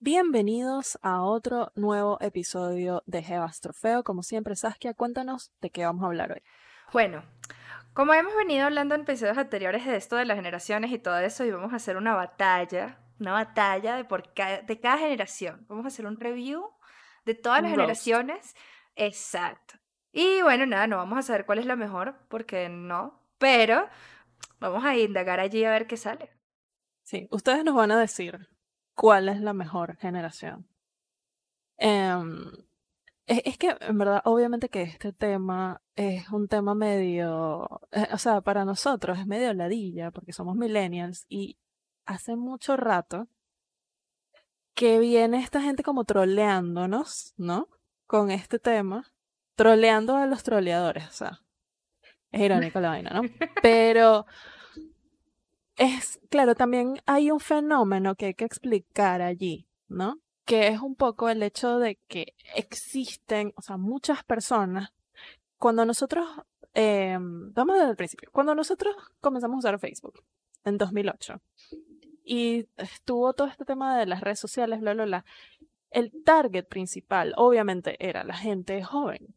Bienvenidos a otro nuevo episodio de Jebas Trofeo. Como siempre, Saskia, cuéntanos de qué vamos a hablar hoy. Bueno, como hemos venido hablando en episodios anteriores de esto de las generaciones y todo eso, y vamos a hacer una batalla, una batalla de, por de cada generación. Vamos a hacer un review de todas las generaciones. Exacto. Y bueno, nada, no vamos a saber cuál es la mejor, porque no, pero vamos a indagar allí a ver qué sale. Sí, ustedes nos van a decir cuál es la mejor generación. Em, es, que, en verdad, obviamente que este tema es un tema medio, eh, o sea, para nosotros es medio ladilla, porque somos millennials y hace mucho rato que viene esta gente como troleándonos, ¿no? Con este tema, troleando a los troleadores, o sea, es irónico la vaina, ¿no? Pero es, claro, también hay un fenómeno que hay que explicar allí, ¿no? Que es un poco el hecho de que existen, o sea, muchas personas, cuando nosotros, eh, vamos desde el principio, cuando nosotros comenzamos a usar Facebook en 2008 y estuvo todo este tema de las redes sociales, bla, bla, bla, el target principal obviamente era la gente joven,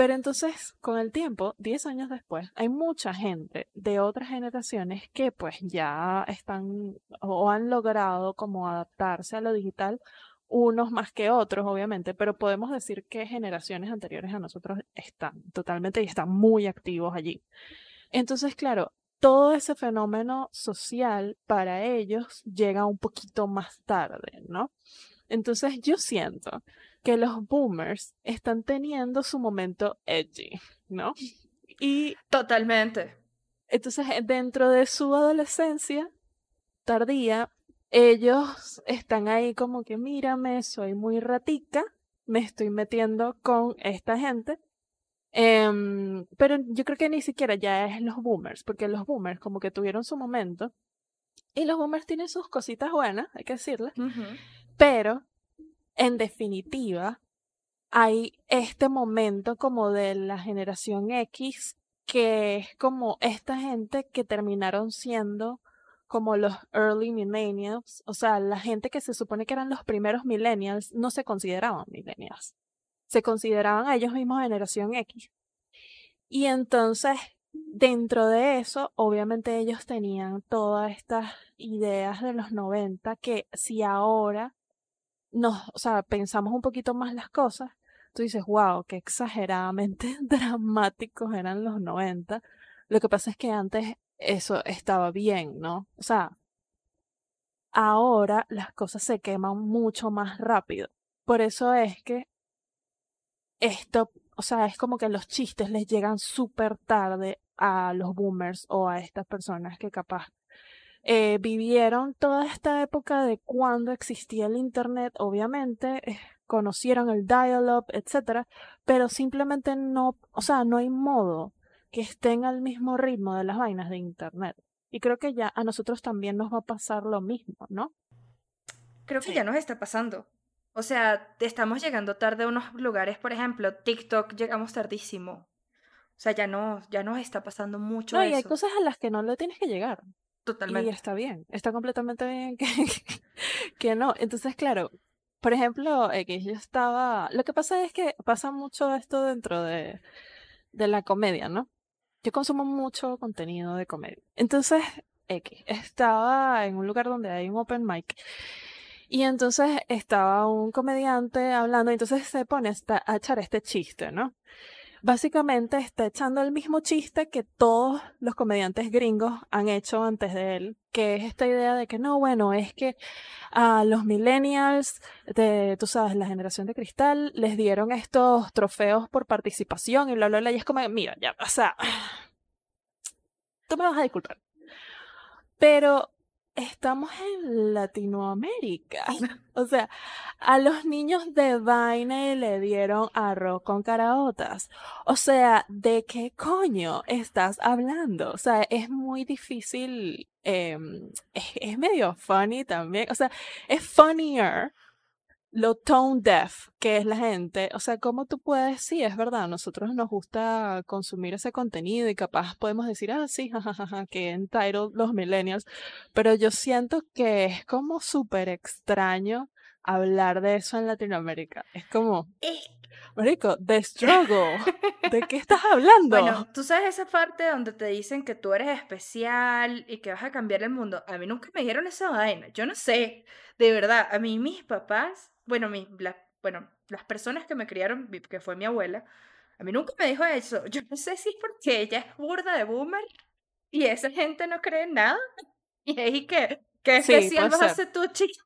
pero entonces, con el tiempo, 10 años después, hay mucha gente de otras generaciones que pues ya están o han logrado como adaptarse a lo digital, unos más que otros, obviamente, pero podemos decir que generaciones anteriores a nosotros están totalmente y están muy activos allí. Entonces, claro, todo ese fenómeno social para ellos llega un poquito más tarde, ¿no? Entonces yo siento que los boomers están teniendo su momento edgy, ¿no? Y totalmente. Entonces, dentro de su adolescencia tardía, ellos están ahí como que, mírame, soy muy ratica, me estoy metiendo con esta gente. Em, pero yo creo que ni siquiera ya es los boomers, porque los boomers como que tuvieron su momento. Y los boomers tienen sus cositas buenas, hay que decirle. Pero en definitiva, hay este momento como de la generación X, que es como esta gente que terminaron siendo como los early millennials, o sea, la gente que se supone que eran los primeros millennials, no se consideraban millennials, se consideraban a ellos mismos generación X. Y entonces, dentro de eso, obviamente ellos tenían todas estas ideas de los 90 que si ahora nos, o sea, pensamos un poquito más las cosas, tú dices, wow, qué exageradamente dramáticos eran los 90. Lo que pasa es que antes eso estaba bien, ¿no? O sea, ahora las cosas se queman mucho más rápido. Por eso es que esto, o sea, es como que los chistes les llegan súper tarde a los boomers o a estas personas que capaz eh, vivieron toda esta época de cuando existía el Internet, obviamente, eh, conocieron el dial-up, etcétera, pero simplemente no, o sea, no hay modo que estén al mismo ritmo de las vainas de Internet. Y creo que ya a nosotros también nos va a pasar lo mismo, ¿no? Creo que ya nos está pasando. O sea, estamos llegando tarde a unos lugares, por ejemplo, TikTok llegamos tardísimo. O sea, ya no, ya nos está pasando mucho. No, y hay cosas a las que no le tienes que llegar. Y está bien, está completamente bien que, que, no. Entonces, claro, por ejemplo, X, yo estaba. Lo que pasa es que pasa mucho esto dentro de, de la comedia, ¿no? Yo consumo mucho contenido de comedia. Entonces, X, estaba en un lugar donde hay un open mic. Y entonces estaba un comediante hablando, y entonces se pone a echar este chiste, ¿no? Básicamente está echando el mismo chiste que todos los comediantes gringos han hecho antes de él, que es esta idea de que no, bueno, es que a los millennials, de, tú sabes, la generación de cristal, les dieron estos trofeos por participación y bla, bla, bla, y es como, mira, ya, o sea, tú me vas a disculpar. Pero estamos en Latinoamérica. O sea, a los niños de vaina le dieron arroz con caraotas. O sea, ¿de qué coño estás hablando? O sea, es muy difícil, em, es, medio funny también. O sea, es funnier lo tone deaf que es la gente, o sea, ¿cómo tú puedes? Sí, es verdad, nosotros nos gusta consumir ese contenido y capaz podemos decir, ah, sí, jajaja, que entitled los millennials, pero yo siento que es como súper extraño hablar de eso en Latinoamérica. Es como, Marico, the struggle. ¿De qué estás hablando? Bueno, tú sabes esa parte donde te dicen que tú eres especial y que vas a cambiar el mundo. A mí nunca me dijeron esa vaina. Yo no sé, de verdad, a mí mis papás, bueno, mi, bueno, las personas que me criaron, que fue mi abuela, a mí nunca me dijo eso. Yo no sé si es porque ella es burda de boomer y esa gente no cree en nada. Y ahí que, ¿qué especial vas a hacer tú, chica?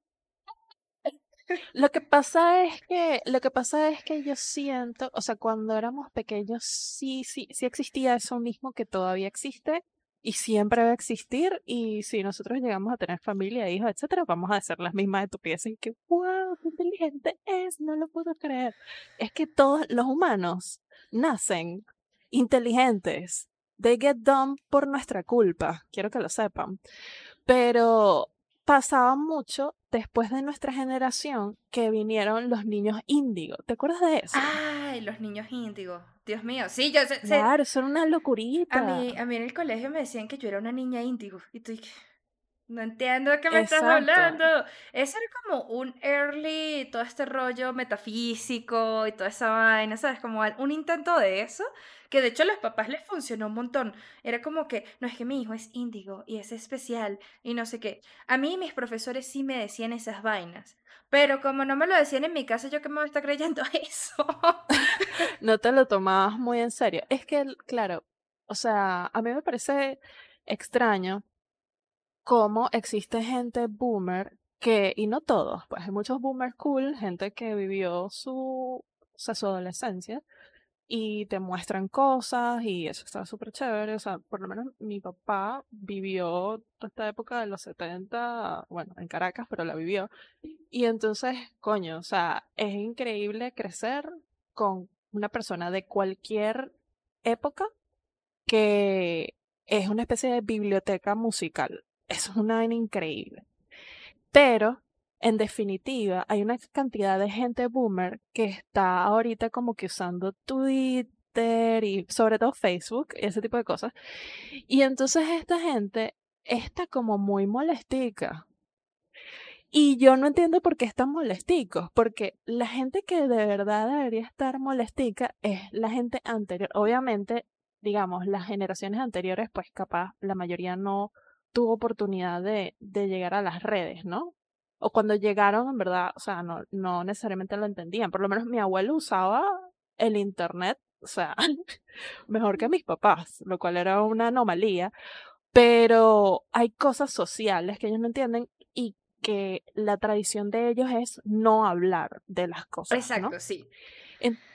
Lo que pasa es que, lo que pasa es que yo siento, o sea, cuando éramos pequeños sí, sí, sí existía eso mismo que todavía existe y siempre va a existir. Y si nosotros llegamos a tener familia, hijos, etcétera, vamos a hacer las mismas estupideces que, wow, qué inteligente es, no lo puedo creer. Es que todos los humanos nacen inteligentes. They get dumb por nuestra culpa, quiero que lo sepan. Pero pasaba mucho después de nuestra generación que vinieron los niños índigo. ¿Te acuerdas de eso? Ay, los niños índigo. Dios mío. Sí, yo sé. Claro, son una locurita. A mí, a mí en el colegio me decían que yo era una niña índigo. Y tú no entiendo de qué me estás hablando. Eso era como un early, todo este rollo metafísico y toda esa vaina, ¿sabes? Como un intento de eso, que de hecho a los papás les funcionó un montón. Era como que, no es que mi hijo es índigo y es especial y no sé qué. A mí mis profesores sí me decían esas vainas. Pero como no me lo decían en mi casa, yo que me está creyendo eso. no te lo tomabas muy en serio. Es que, claro, o sea, a mí me parece extraño cómo existe gente boomer que, y no todos, pues hay muchos boomers cool, gente que vivió su, su adolescencia y te muestran cosas y eso está súper chévere. O sea, por lo menos mi papá vivió toda esta época de los 70, bueno, en Caracas, pero la vivió. Y entonces, coño, o sea, es increíble crecer con una persona de cualquier época que es una especie de biblioteca musical es una vaina increíble. Pero, en definitiva, hay una cantidad de gente boomer que está ahorita como que usando Twitter y sobre todo Facebook y ese tipo de cosas. Y entonces esta gente está como muy molestica. Y yo no entiendo por qué están molesticos, porque la gente que de verdad debería estar molestica es la gente anterior. Obviamente, digamos, las generaciones anteriores, pues capaz la mayoría no tuvo oportunidad de, de llegar a las redes, ¿no? O cuando llegaron, en verdad, o sea, no, no necesariamente lo entendían. Por lo menos mi abuelo usaba el internet, o sea, mejor que mis papás, lo cual era una anomalía. Pero hay cosas sociales que ellos no entienden y que la tradición de ellos es no hablar de las cosas. Exacto, sí. Entonces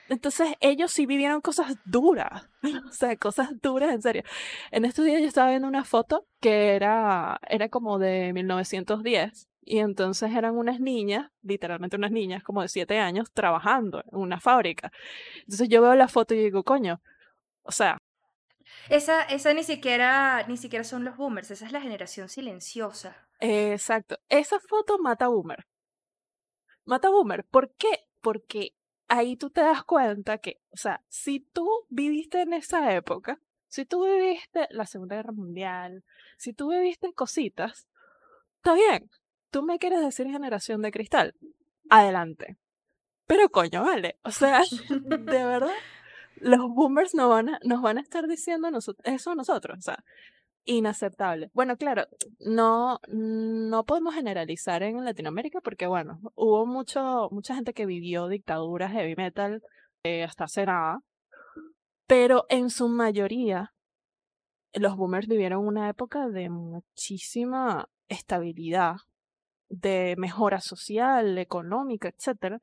ellos sí vivieron cosas duras, o sea, cosas duras en serio. En estos días yo estaba viendo una foto que era, era como de 1910 y entonces eran unas niñas, literalmente unas niñas como de 7 años, trabajando en una fábrica. Entonces yo veo la foto y digo, coño, o sea... Esa, esa ni siquiera, ni siquiera son los boomers, esa es la generación silenciosa. Exacto, esa foto mata boomer. Mata boomer, ¿por qué? Porque ahí tú te das cuenta que, o sea, si tú viviste en esa época, si tú viviste la Segunda Guerra Mundial, si tú viviste cositas, está bien. Tú me quieres decir generación de cristal. Adelante. Pero coño, vale. O sea, de verdad, los boomers no van a, nos van a estar diciendo eso a nosotros. O sea, inaceptable. Bueno, claro, no, no podemos generalizar en Latinoamérica porque, bueno, hubo mucho, mucha gente que vivió dictaduras heavy metal eh, hasta hace nada, pero en su mayoría los boomers vivieron una época de muchísima estabilidad, de mejora social, económica, etcétera.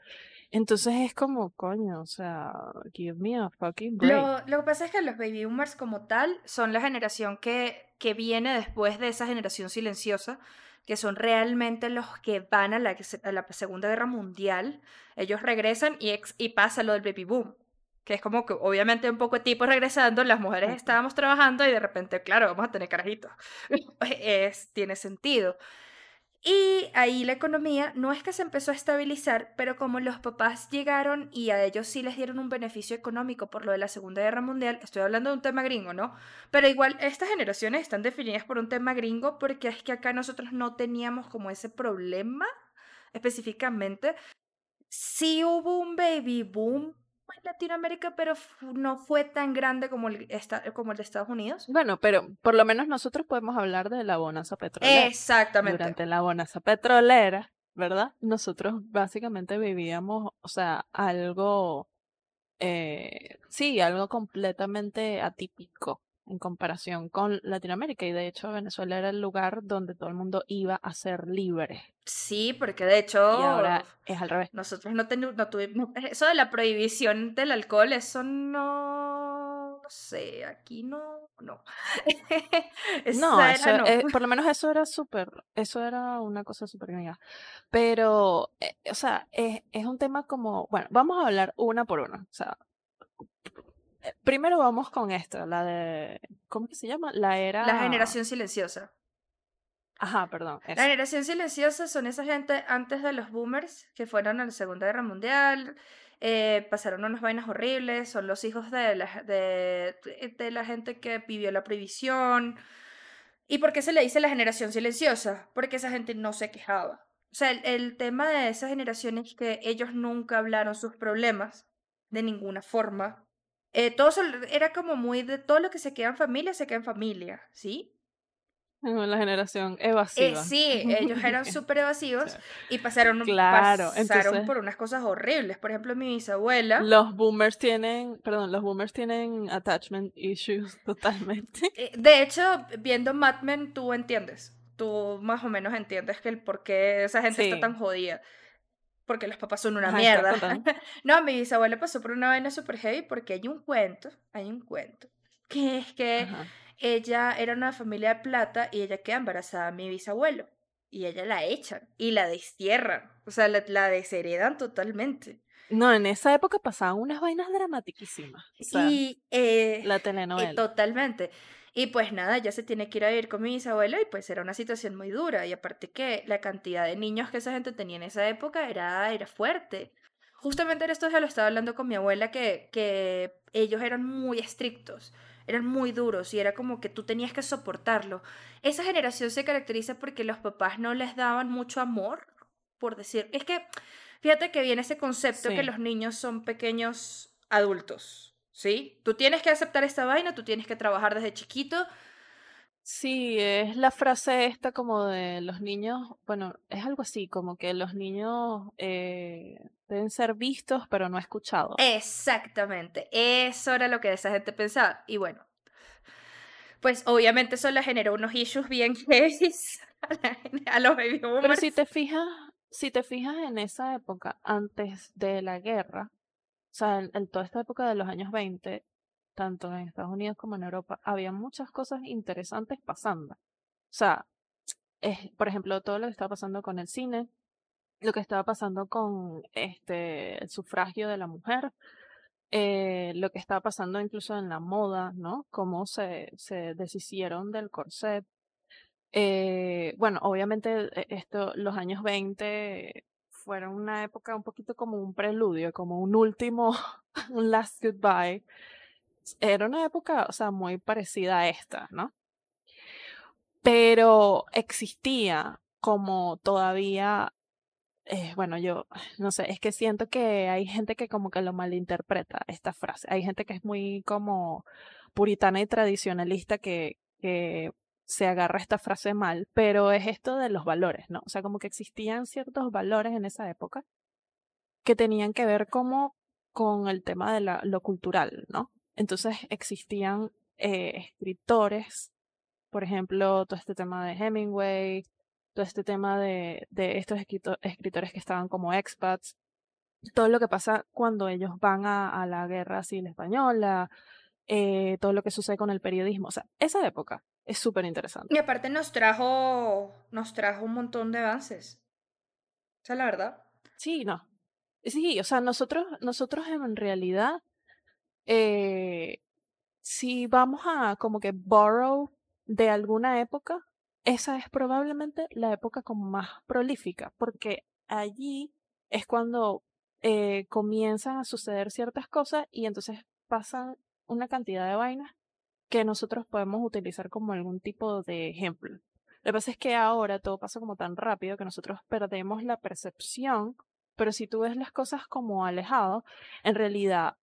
Entonces es como, coño, o sea, give me a fucking break. Lo, que pasa es que los baby boomers como tal son la generación que, que viene después de esa generación silenciosa, que son realmente los que van a la, a la Segunda Guerra Mundial. Ellos regresan y, y pasa lo del baby boom, que es como que obviamente un poco tipo regresando, las mujeres estábamos trabajando y de repente, claro, vamos a tener carajitos. es, tiene sentido. Y ahí la economía no es que se empezó a estabilizar, pero como los papás llegaron y a ellos sí les dieron un beneficio económico por lo de la Segunda Guerra Mundial, estoy hablando de un tema gringo, ¿no? Pero igual estas generaciones están definidas por un tema gringo porque es que acá nosotros no teníamos como ese problema específicamente. Sí hubo un baby boom en Latinoamérica, pero no fue tan grande como el, como el de Estados Unidos. Bueno, pero por lo menos nosotros podemos hablar de la bonanza petrolera. Exactamente. Durante la bonanza petrolera, ¿verdad? Nosotros básicamente vivíamos, o sea, algo, eh, sí, algo completamente atípico en comparación con Latinoamérica y de hecho Venezuela era el lugar donde todo el mundo iba a ser libre. Sí, porque de hecho y ahora es al revés. Nosotros no, no tuvimos eso de la prohibición del alcohol, eso no, no sé, aquí no, no. no, eso, eh, por lo menos eso era súper, eso era una cosa súper gringa. Pero, eh, o sea, es, es un tema como, bueno, vamos a hablar una por una. O sea, primero vamos con esto, la de, ¿cómo que se llama? La era... La generación silenciosa. Ajá, perdón. La generación silenciosa son esa gente antes de los boomers que fueron a la Segunda Guerra Mundial, eh, pasaron unas vainas horribles, son los hijos de la, de, de la gente que vivió la prohibición. ¿Y por qué se le dice la generación silenciosa? Porque esa gente no se quejaba. O sea, el, el tema de esa generación es que ellos nunca hablaron sus problemas de ninguna forma eh, todo era como muy de todo lo que se queda en familia, se queda en familia, ¿sí? La generación evasiva. Eh, sí, ellos eran súper evasivos y pasaron, claro, pasaron por unas cosas horribles. Por ejemplo, mi bisabuela. Los boomers tienen, perdón, los boomers tienen attachment issues totalmente. Eh, de hecho, viendo Mad Men, tú entiendes. Tú más o menos entiendes que el por qué esa gente está tan jodida porque los papás son una mierda. no, mi bisabuela pasó por una vaina super heavy porque hay un cuento, hay un cuento, que es que ella era una familia de plata y ella queda embarazada a mi bisabuelo. Y ella la echan y la destierran, o sea, la, desheredan totalmente. No, en esa época pasaban unas vainas dramatiquísimas. y eh, la telenovela. totalmente. Y pues nada, ya se tiene que ir a vivir con mi bisabuela y pues era una situación muy dura. Y aparte que la cantidad de niños que esa gente tenía en esa época era, era fuerte. Justamente en esto ya lo estaba hablando con mi abuela, que, que ellos eran muy estrictos, eran muy duros y era como que tú tenías que soportarlo. Esa generación se caracteriza porque los papás no les daban mucho amor, por decir. Es que, fíjate que viene ese concepto que los niños son pequeños adultos. ¿Sí? Tú tienes que aceptar esta vaina, tú tienes que trabajar desde chiquito. Sí, es la frase esta como de los niños, bueno, es algo así, como que los niños eh, deben ser vistos pero no escuchados. Exactamente, eso era lo que esa gente pensaba. Y bueno, pues obviamente eso le generó unos issues bien heavy a, los baby boomers. Pero si te fijas, si te fijas en esa época, antes de la guerra, sea, en, toda esta época de los años 20, tanto en Estados Unidos como en Europa, había muchas cosas interesantes pasando. O sea, es, por ejemplo, todo lo que estaba pasando con el cine, lo que estaba pasando con este el sufragio de la mujer, eh, lo que estaba pasando incluso en la moda, ¿no? Cómo se, se deshicieron del corset. Eh, bueno, obviamente e, esto, los años 20 fueron una época un poquito como un preludio, como un último, un last goodbye. Era una época, o sea, muy parecida a esta, ¿no? Pero existía como todavía, eh, bueno, yo no sé, es que siento que hay gente que como que lo malinterpreta esta frase. Hay gente que es muy como puritana y tradicionalista que, que se agarra esta frase mal, pero es esto de los valores, ¿no? O sea, como que existían ciertos valores en esa época que tenían que ver como con el tema de lo cultural, ¿no? Entonces existían eh, escritores, por ejemplo, todo este tema de Hemingway, todo este tema de, de estos escritores que estaban como expats, todo lo que pasa cuando ellos van a, a la guerra civil española, eh, todo lo que sucede con el periodismo, o sea, esa época es súper interesante. Y aparte nos trajo, nos trajo un montón de avances. O sea, la verdad. Sí, no. Sí, o sea, nosotros, nosotros en realidad, eh, si vamos a como que borrow de alguna época, esa es probablemente la época como más prolífica, porque allí es cuando eh, comienzan a suceder ciertas cosas y entonces pasan una cantidad de vainas que nosotros podemos utilizar como algún tipo de ejemplo. Lo que pasa es que ahora todo pasa como tan rápido que nosotros perdemos la percepción, pero si tú ves las cosas como alejado, en realidad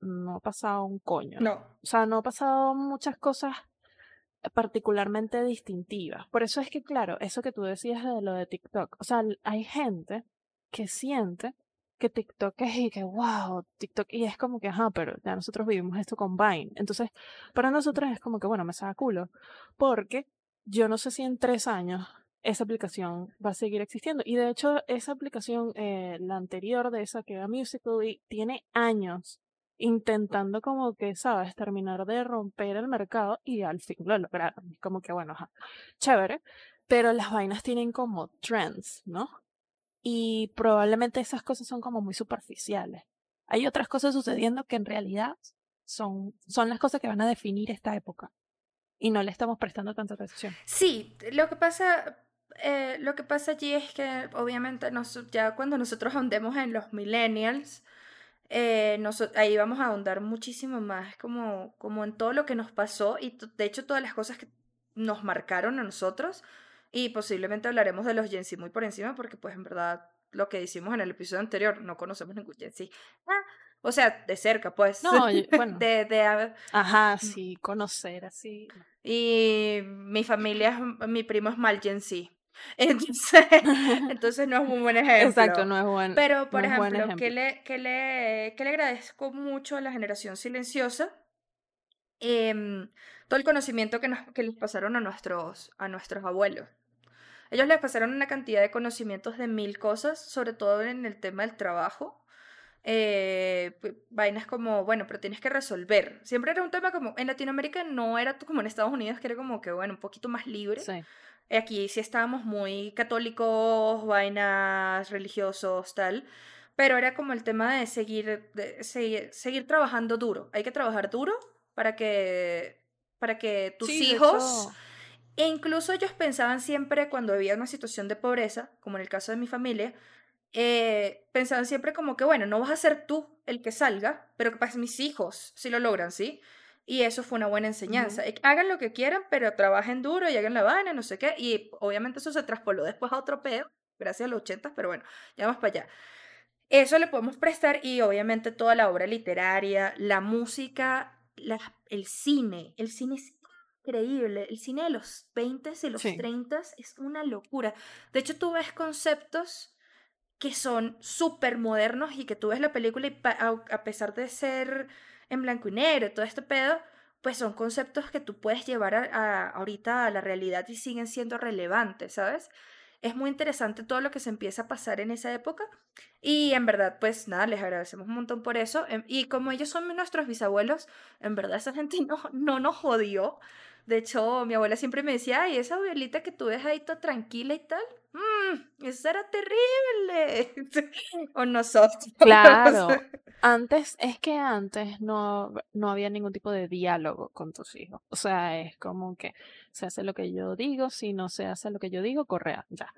no ha pasado un coño. No. O sea, no ha pasado muchas cosas particularmente distintivas. Por eso es que, claro, eso que tú decías de lo de TikTok, o sea, hay gente que siente que TikTok es y que, wow, TikTok, y es como que, ajá, pero ya nosotros vivimos esto con Vine. Entonces, para nosotros es como que, bueno, me saca culo, porque yo no sé si en tres años esa aplicación va a seguir existiendo. Y de hecho, esa aplicación, eh, la anterior de esa que era Musical.ly, tiene años intentando como que, sabes, terminar de romper el mercado y al fin lo lograron. Como que, bueno, ajá, chévere, pero las vainas tienen como trends, ¿no? Y probablemente esas cosas son como muy superficiales. Hay otras cosas sucediendo que en realidad son, son las cosas que van a definir esta época. Y no le estamos prestando tanta atención. Sí, lo que pasa, eh, lo que pasa allí es que obviamente ya cuando nosotros andemos en los millennials, eh, ahí vamos a ahondar muchísimo más como, como en todo lo que nos pasó y de hecho todas las cosas que nos marcaron a nosotros y posiblemente hablaremos de los Gen Z muy por encima porque pues en verdad lo que decimos en el episodio anterior, no conocemos ningún Gen Z. Ah, o sea, de cerca pues. No, bueno. de, de, Ajá, sí, conocer así. Y mi familia, mi primo es mal Gen Z. Entonces, entonces no es un buen ejemplo. Exacto, no es buen Pero, por ejemplo, Que, le, que, le, que le agradezco mucho a la generación silenciosa eh, todo el conocimiento que, nos, que les pasaron a nuestros, a nuestros abuelos. Ellos les pasaron una cantidad de conocimientos de mil cosas, sobre todo en el tema del trabajo. Eh, vainas como, bueno, pero tienes que resolver. Siempre era un tema como, en Latinoamérica no era como en Estados Unidos, que era como que, bueno, un poquito más libre. Sí. Aquí sí estábamos muy católicos, vainas religiosos, tal. Pero era como el tema de seguir, de seguir, seguir trabajando duro. Hay que trabajar duro para que, para que tus hijos... E incluso ellos pensaban siempre cuando había una situación de pobreza, como en el caso de mi familia, eh, pensaban siempre como que, bueno, no vas a ser tú el que salga, pero que pues mis hijos si lo logran, ¿sí? Y eso fue una buena enseñanza. Hagan lo que quieran, pero trabajen duro y hagan la vaina, no sé qué. Y obviamente eso se traspoló después a otro pedo, gracias a los 80, pero bueno, ya vamos para allá. Eso le podemos prestar y obviamente toda la obra literaria, la música, la, el cine. El cine es increíble. El cine de los 20 y los 30 es una locura. De hecho, tú ves conceptos que son súper modernos y que tú ves la película y a pesar de ser en blanco y negro y todo este pedo, pues son conceptos que tú puedes llevar a, ahorita a la realidad y siguen siendo relevantes, ¿sabes? Es muy interesante todo lo que se empieza a pasar en esa época y en verdad, pues nada, les agradecemos un montón por eso. Em, y como ellos son nuestros bisabuelos, en verdad esa gente no, no nos jodió. De hecho, mi abuela siempre me decía, ay, esa abuelita que tú ves ahí toda tranquila y tal, mmm, eso era terrible. o nosotros. Claro. Antes, es que antes no, no había ningún tipo de diálogo con tus hijos. O sea, es como que se hace lo que yo digo, si no se hace lo que yo digo, correa, ya.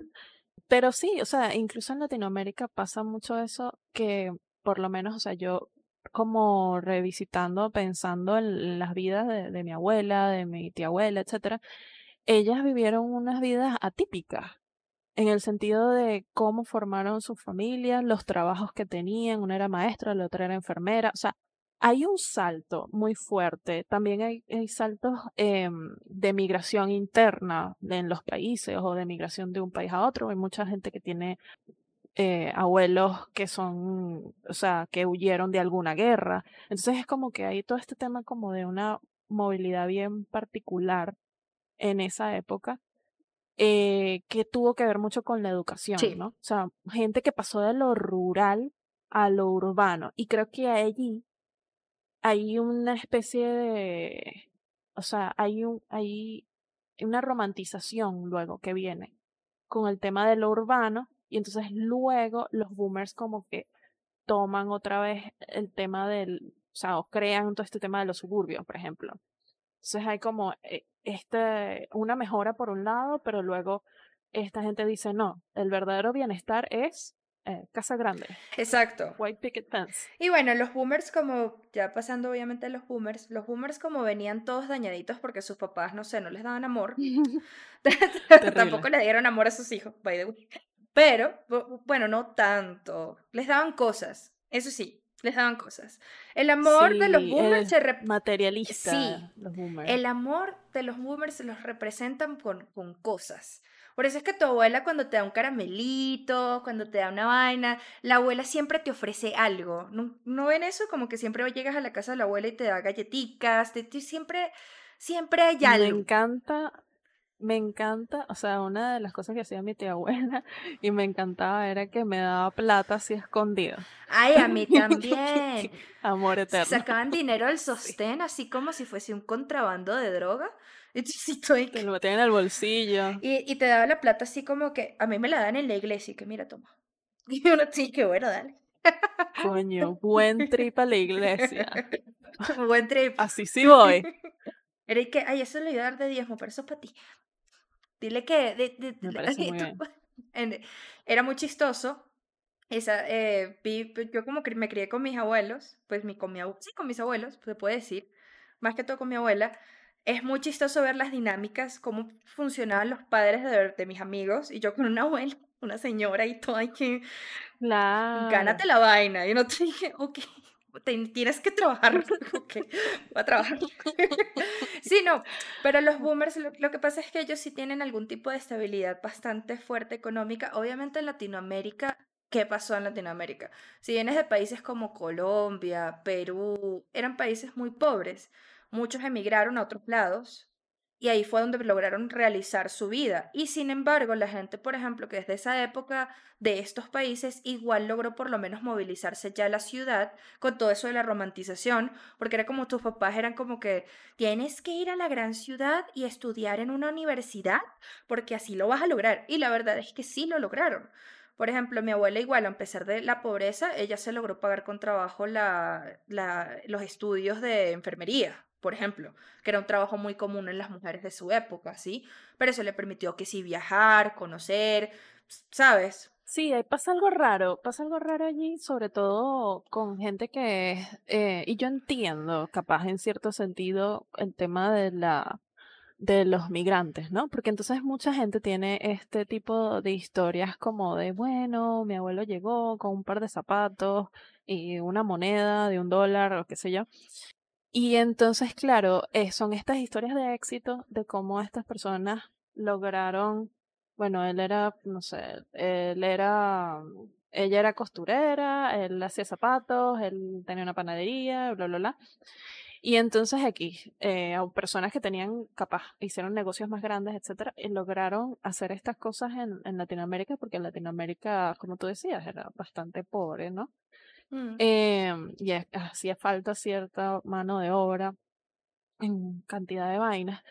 Pero sí, o sea, incluso en Latinoamérica pasa mucho eso que por lo menos, o sea, yo como revisitando, pensando en las vidas de, mi abuela, de mi tía abuela, etcétera, ellas vivieron unas vidas atípicas en el sentido de cómo formaron su familia, los trabajos que tenían, una era maestra, la otra era enfermera, o sea, hay un salto muy fuerte, también hay, saltos em, de migración interna en los países o de migración de un país a otro, hay mucha gente que tiene eh, abuelos que son, o sea, que huyeron de alguna guerra, entonces es como que hay todo este tema como de una movilidad bien particular en esa época eh, que tuvo que ver mucho con la educación, ¿no? O sea, gente que pasó de lo rural a lo urbano. Y creo que allí hay una especie de, o sea, hay un, hay una romantización luego que viene con el tema de lo urbano y entonces luego los boomers como que toman otra vez el tema del, o sea, o crean todo este tema de los suburbios, por ejemplo. Entonces hay como eh, este, una mejora por un lado, pero luego esta gente dice, no, el verdadero bienestar es eh, casa grande. Exacto. White picket fence. Y bueno, los boomers como, ya pasando obviamente a los boomers, los boomers como venían todos dañaditos porque sus papás, no sé, no les daban amor. Tampoco le dieron amor a sus hijos, by the way. Pero, bueno, no tanto. Les daban cosas, eso sí, les daban cosas. El amor de los boomers se materialista. Sí, los boomers. El amor de los boomers se los representan con, con cosas. Por eso es que tu abuela cuando te da un caramelito, cuando te da una vaina, la abuela siempre te ofrece algo. ¿No, ven eso? Como que siempre llegas a la casa de la abuela y te da galletitas, te, siempre, siempre hay algo. Me encanta, me encanta, o sea, una de las cosas que hacía mi tía abuela y me encantaba era que me daba plata así escondido. Ay, a mí también. Amor eterno. Sacaban dinero del sostén así como si fuese un contrabando de droga. Te lo metían en el bolsillo. Y, y, te daba la plata así como que a mí me la dan en la iglesia y que mira, toma. Y uno sí, que bueno, dale. Coño, buen trip a la iglesia. buen trip. Así sí voy. Era que, ay, eso le iba a dar de diezmo, pero eso es para ti. Dile que... De, de, me parece muy bien. era muy chistoso. Esa, eh, yo como que me crié con mis abuelos, pues mi, con mi, sí, con mis abuelos, se puede decir, más que todo con mi abuela, es muy chistoso ver las dinámicas, cómo funcionaban los padres de, de mis amigos y yo con una abuela, una señora y todo, hay que... Gánate la vaina. Y no te dije, ok, tienes que trabajar. ok, voy a trabajar. sí, no, pero los boomers, lo, lo, que pasa es que ellos sí tienen algún tipo de estabilidad bastante fuerte económica. Obviamente en Latinoamérica qué pasó en Latinoamérica. Si vienes de países como Colombia, Perú, eran países muy pobres muchos emigraron a otros lados y ahí fue donde lograron realizar su vida. Y sin embargo, la gente, por ejemplo, que desde esa época de estos países igual logró por lo menos movilizarse ya a la ciudad con todo eso de la romantización, porque era como tus papás eran como que tienes que ir a la gran ciudad y estudiar en una universidad, porque así lo vas a lograr. Y la verdad es que sí lo lograron. Por ejemplo, mi abuela igual, a pesar de la pobreza, ella se logró pagar con trabajo la, los estudios de enfermería por ejemplo, que era un trabajo muy común en las mujeres de su época, ¿sí? Pero eso le permitió que sí viajar, conocer, ¿sabes? Sí, pasa algo raro, pasa algo raro allí, sobre todo con gente que, eh, y yo entiendo, capaz en cierto sentido, el tema de la de los migrantes, ¿no? Porque entonces mucha gente tiene este tipo de historias como de, bueno, mi abuelo llegó con un par de zapatos y una moneda de un dólar o qué sé yo, y entonces, claro, eh, son estas historias de éxito de cómo estas personas lograron, bueno, él era, no sé, él era, ella era costurera, él hacía zapatos, él tenía una panadería, bla, bla, bla. Y entonces aquí, eh, personas que tenían capaz, hicieron negocios más grandes, etcétera, y lograron hacer estas cosas en, en Latinoamérica, porque en Latinoamérica, como tú decías, era bastante pobre, ¿no? Mm. Em, y hacía falta cierta mano de obra en cantidad de vainas.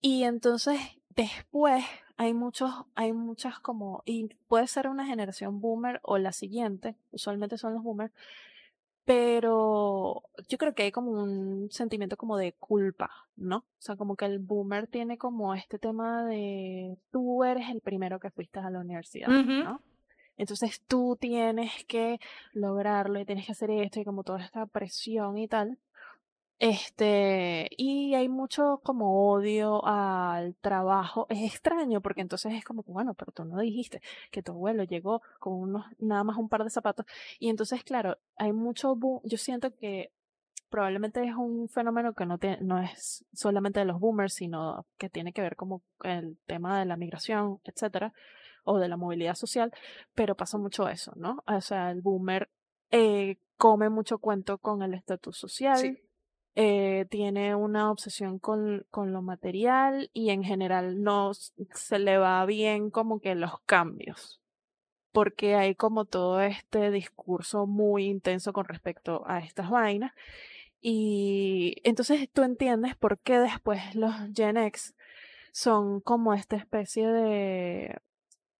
Y entonces después hay muchos, hay muchas como, y puede ser una generación boomer o la siguiente, usualmente son los boomers, pero yo creo que hay como un sentimiento como de culpa, ¿no? O sea, como que el boomer tiene como este tema de tú eres el primero que fuiste a la universidad, ¿no? Entonces tú tienes que lograrlo y tienes que hacer esto y como toda esta presión y tal. Este, y hay mucho como odio al trabajo. Es extraño porque entonces es como, bueno, pero tú no dijiste que tu abuelo llegó con unos, nada más un par de zapatos. Y entonces, claro, hay mucho, yo siento que probablemente es un fenómeno que no, no es solamente de los boomers, sino que tiene que ver como el tema de la migración, etcétera o de la movilidad social, pero pasa mucho eso, ¿no? O sea, el boomer eh, come mucho cuento con el estatus social, eh, tiene una obsesión con, con lo material y en general no se le va bien como que los cambios porque hay como todo este discurso muy intenso con respecto a estas vainas. Y entonces tú entiendes por qué después los Gen X son como esta especie de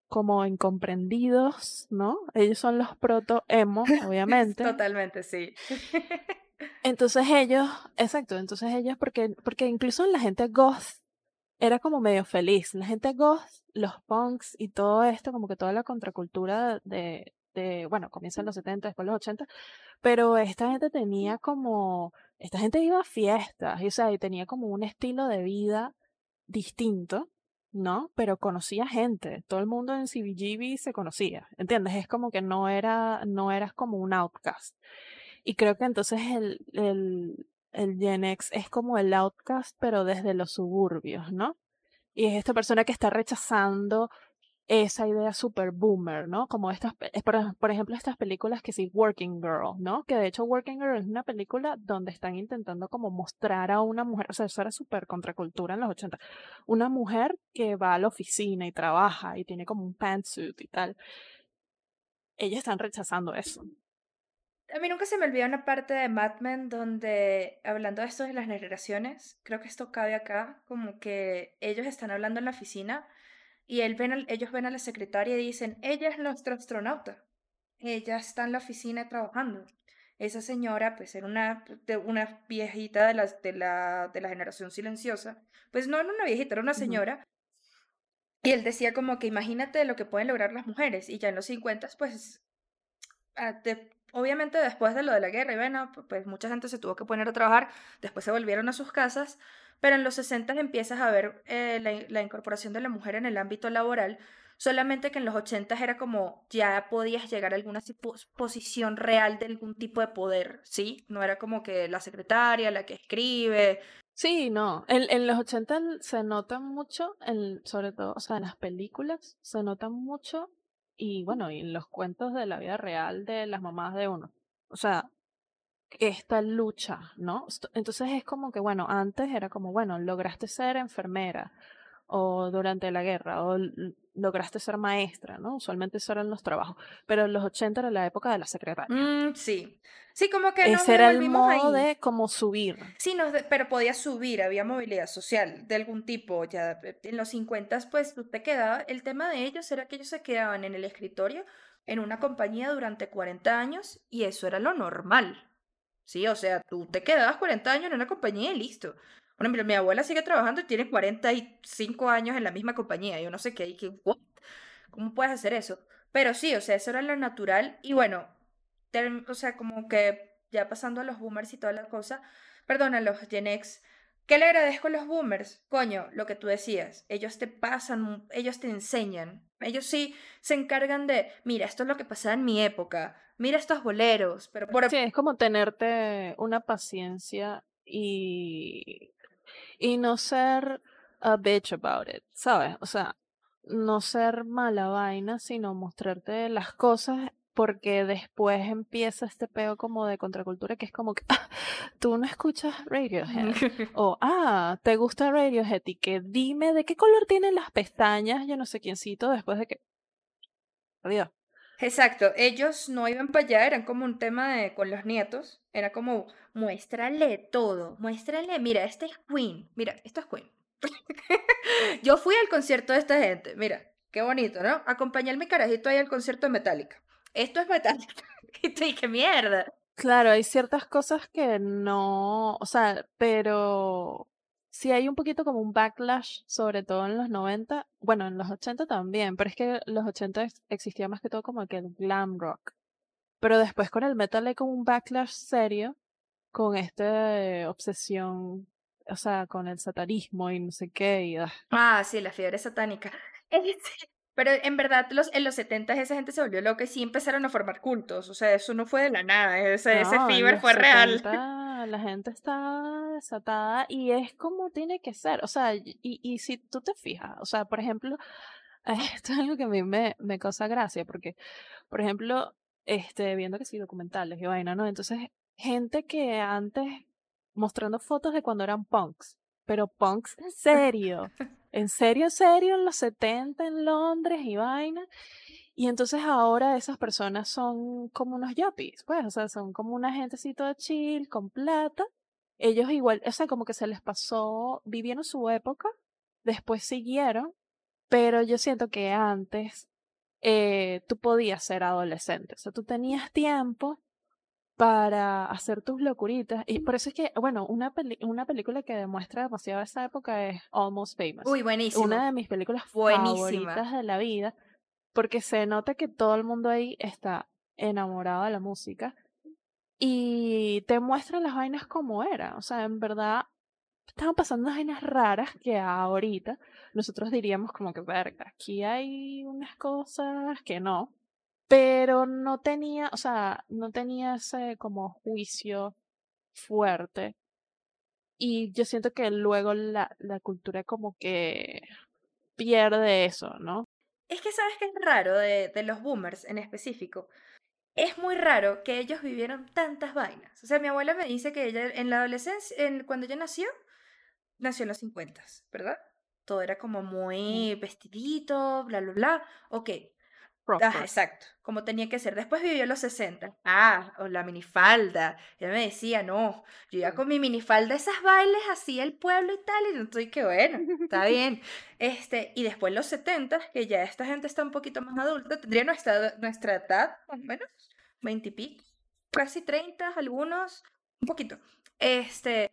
como incomprendidos, ¿no? Ellos son los proto-emo, obviamente. Totalmente, sí. Entonces ellos, exacto, entonces ellos, porque, porque incluso la gente goth era como medio feliz. La gente goth, los punks y todo esto, como que toda la contracultura de, de bueno, comienza en los 70, después los 80, pero esta gente tenía como, esta gente iba a fiestas, y, o sea, y tenía como un estilo de vida distinto, ¿no? Pero conocía gente, todo el mundo en CBGB se conocía, ¿entiendes? Es como que no era, no eras como un outcast. Y creo que entonces el, el, el Gen X es como el outcast, pero desde los suburbios, ¿no? Y es esta persona que está rechazando esa idea super boomer, ¿no? Como estas, por, ejemplo, estas películas que sí, Working Girl, ¿no? Que de hecho Working Girl es una película donde están intentando como mostrar a una mujer, o sea, eso era súper contracultura en los 80, una mujer que va a la oficina y trabaja y tiene como un pantsuit y tal. Ellos están rechazando eso. A mí nunca se me olvida una parte de Mad Men donde, hablando de esto de las generaciones, creo que esto cabe acá, como que ellos están hablando en la oficina y él ven ellos ven a la secretaria y dicen, ella es nuestra astronauta, ella está en la oficina trabajando. Esa señora, pues era una, una viejita de la, de, la, de la generación silenciosa, pues no era una viejita, era una señora. Y él decía como que imagínate lo que pueden lograr las mujeres. Y ya en los 50, pues, ah, obviamente después de lo de la guerra, y bueno, pues mucha gente se tuvo que poner a trabajar, después se volvieron a sus casas, pero en los 60 empiezas a ver eh, la, incorporación de la mujer en el ámbito laboral, solamente que en los 80 era como ya podías llegar a alguna posición real de algún tipo de poder, ¿sí? No era como que la secretaria, la que escribe. Sí, no, en, en los 80 se nota mucho, en, sobre todo, o sea, en las películas se nota mucho y bueno, y en los cuentos de la vida real de las mamás de uno. O sea, esta lucha, ¿no? Entonces es como que, bueno, antes era como, bueno, lograste ser enfermera o durante la guerra o lograste ser maestra, ¿no? Usualmente eso eran los trabajos, pero en los 80 era la época de la secretaria. Mm, sí. Sí, como que Ese era el modo de como subir. Sí, no, pero podía subir, había movilidad social de algún tipo. Ya en los 50 pues tú te quedabas, el tema de ellos era que ellos se quedaban en el escritorio en una compañía durante 40 años y eso era lo normal. Sí, o sea, tú te quedabas 40 años en una compañía y listo. Por ejemplo, mi abuela sigue trabajando y tiene 45 años en la misma compañía. Yo no sé qué, y que, ¿what? ¿Cómo puedes hacer eso? Pero sí, o sea, eso era lo natural. Y bueno, o sea, como que ya pasando a los boomers y toda la cosa, perdón, a los Gen X, ¿qué le agradezco a los boomers? Coño, lo que tú decías, ellos te pasan, ellos te enseñan. Ellos sí se encargan de, mira, esto es lo que pasaba en mi época, mira estos boleros, pero por... Sí, es como tenerte una paciencia y, y no ser a bitch about it, ¿sabes? O sea, no ser mala vaina, sino mostrarte las cosas porque después empieza este peo como de contracultura que es como que ah, tú no escuchas Radiohead o ah, te gusta Radiohead y que dime de qué color tienen las pestañas, yo no sé quiéncito después de que adiós. Exacto, ellos no iban para allá, eran como un tema de con los nietos, era como muéstrale todo, muéstrale, mira, este es Queen, mira, esto es Queen. Yo fui al concierto de esta gente, mira, qué bonito, ¿no? Acompañé a mi carajito ahí al concierto de Metallica. Esto es Metallica. y qué mierda. Claro, hay ciertas cosas que no, o sea, pero sí hay un poquito como un backlash, sobre todo en los 90, bueno, en los 80 también, pero es que los 80 existía más que todo como que el glam rock. Pero después con el metal hay como un backlash serio con esta obsesión, o sea, con el satanismo y no sé qué. Y, ah. ah sí, la fiebre satánica. Pero en verdad, los, en los 70 esa gente se volvió loca y sí empezaron a formar cultos. O sea, eso no fue de la nada. Ese, ese fiebre fue real. La gente está desatada y es como tiene que ser. O sea, y, y si tú te fijas, o sea, por ejemplo, esto es algo que a mí me, me causa gracia, porque, por ejemplo, este, viendo que sí, documentales y vaina, ¿no? Entonces, gente que antes mostrando fotos de cuando eran punks, pero punks en serio, en serio, serio, en los 70 en Londres y vaina. Y entonces ahora esas personas son como unos yuppies, pues, o sea, son como una gentecito de chill, con plata. Ellos igual, o sea, como que se les pasó, vivieron su época, después siguieron, pero yo siento que antes eh, tú podías ser adolescente, o sea, tú tenías tiempo para hacer tus locuritas. Y por eso es que, bueno, una, una película que demuestra demasiado esa época es Almost Famous. Uy, buenísima. Una de mis películas favoritas de la vida, porque se nota que todo el mundo ahí está enamorado de la música y te muestra las vainas como era. O sea, en verdad estaban pasando vainas raras que ahorita nosotros diríamos como que, verga, aquí hay unas cosas que no pero no tenía, o sea, no tenía ese como juicio fuerte. Y yo siento que luego la, la cultura como que pierde eso, ¿no? Es que sabes que es raro de, de los boomers en específico. Es muy raro que ellos vivieron tantas vainas. O sea, mi abuela me dice que ella en la adolescencia, en, cuando ella nació, nació en los 50, ¿verdad? Todo era como muy vestidito, bla, bla, bla. Ok, Ah, exacto, como tenía que ser. Después vivió los 60. Ah, o la minifalda. Ella me decía, no, yo iba con mi minifalda esas bailes así el pueblo y tal, y no estoy que bueno, está bien. Este, y después los 70, que ya esta gente está un poquito más adulta, tendría nuestra, nuestra edad, más o menos, 20 y pico, casi 30, algunos, un poquito. Este,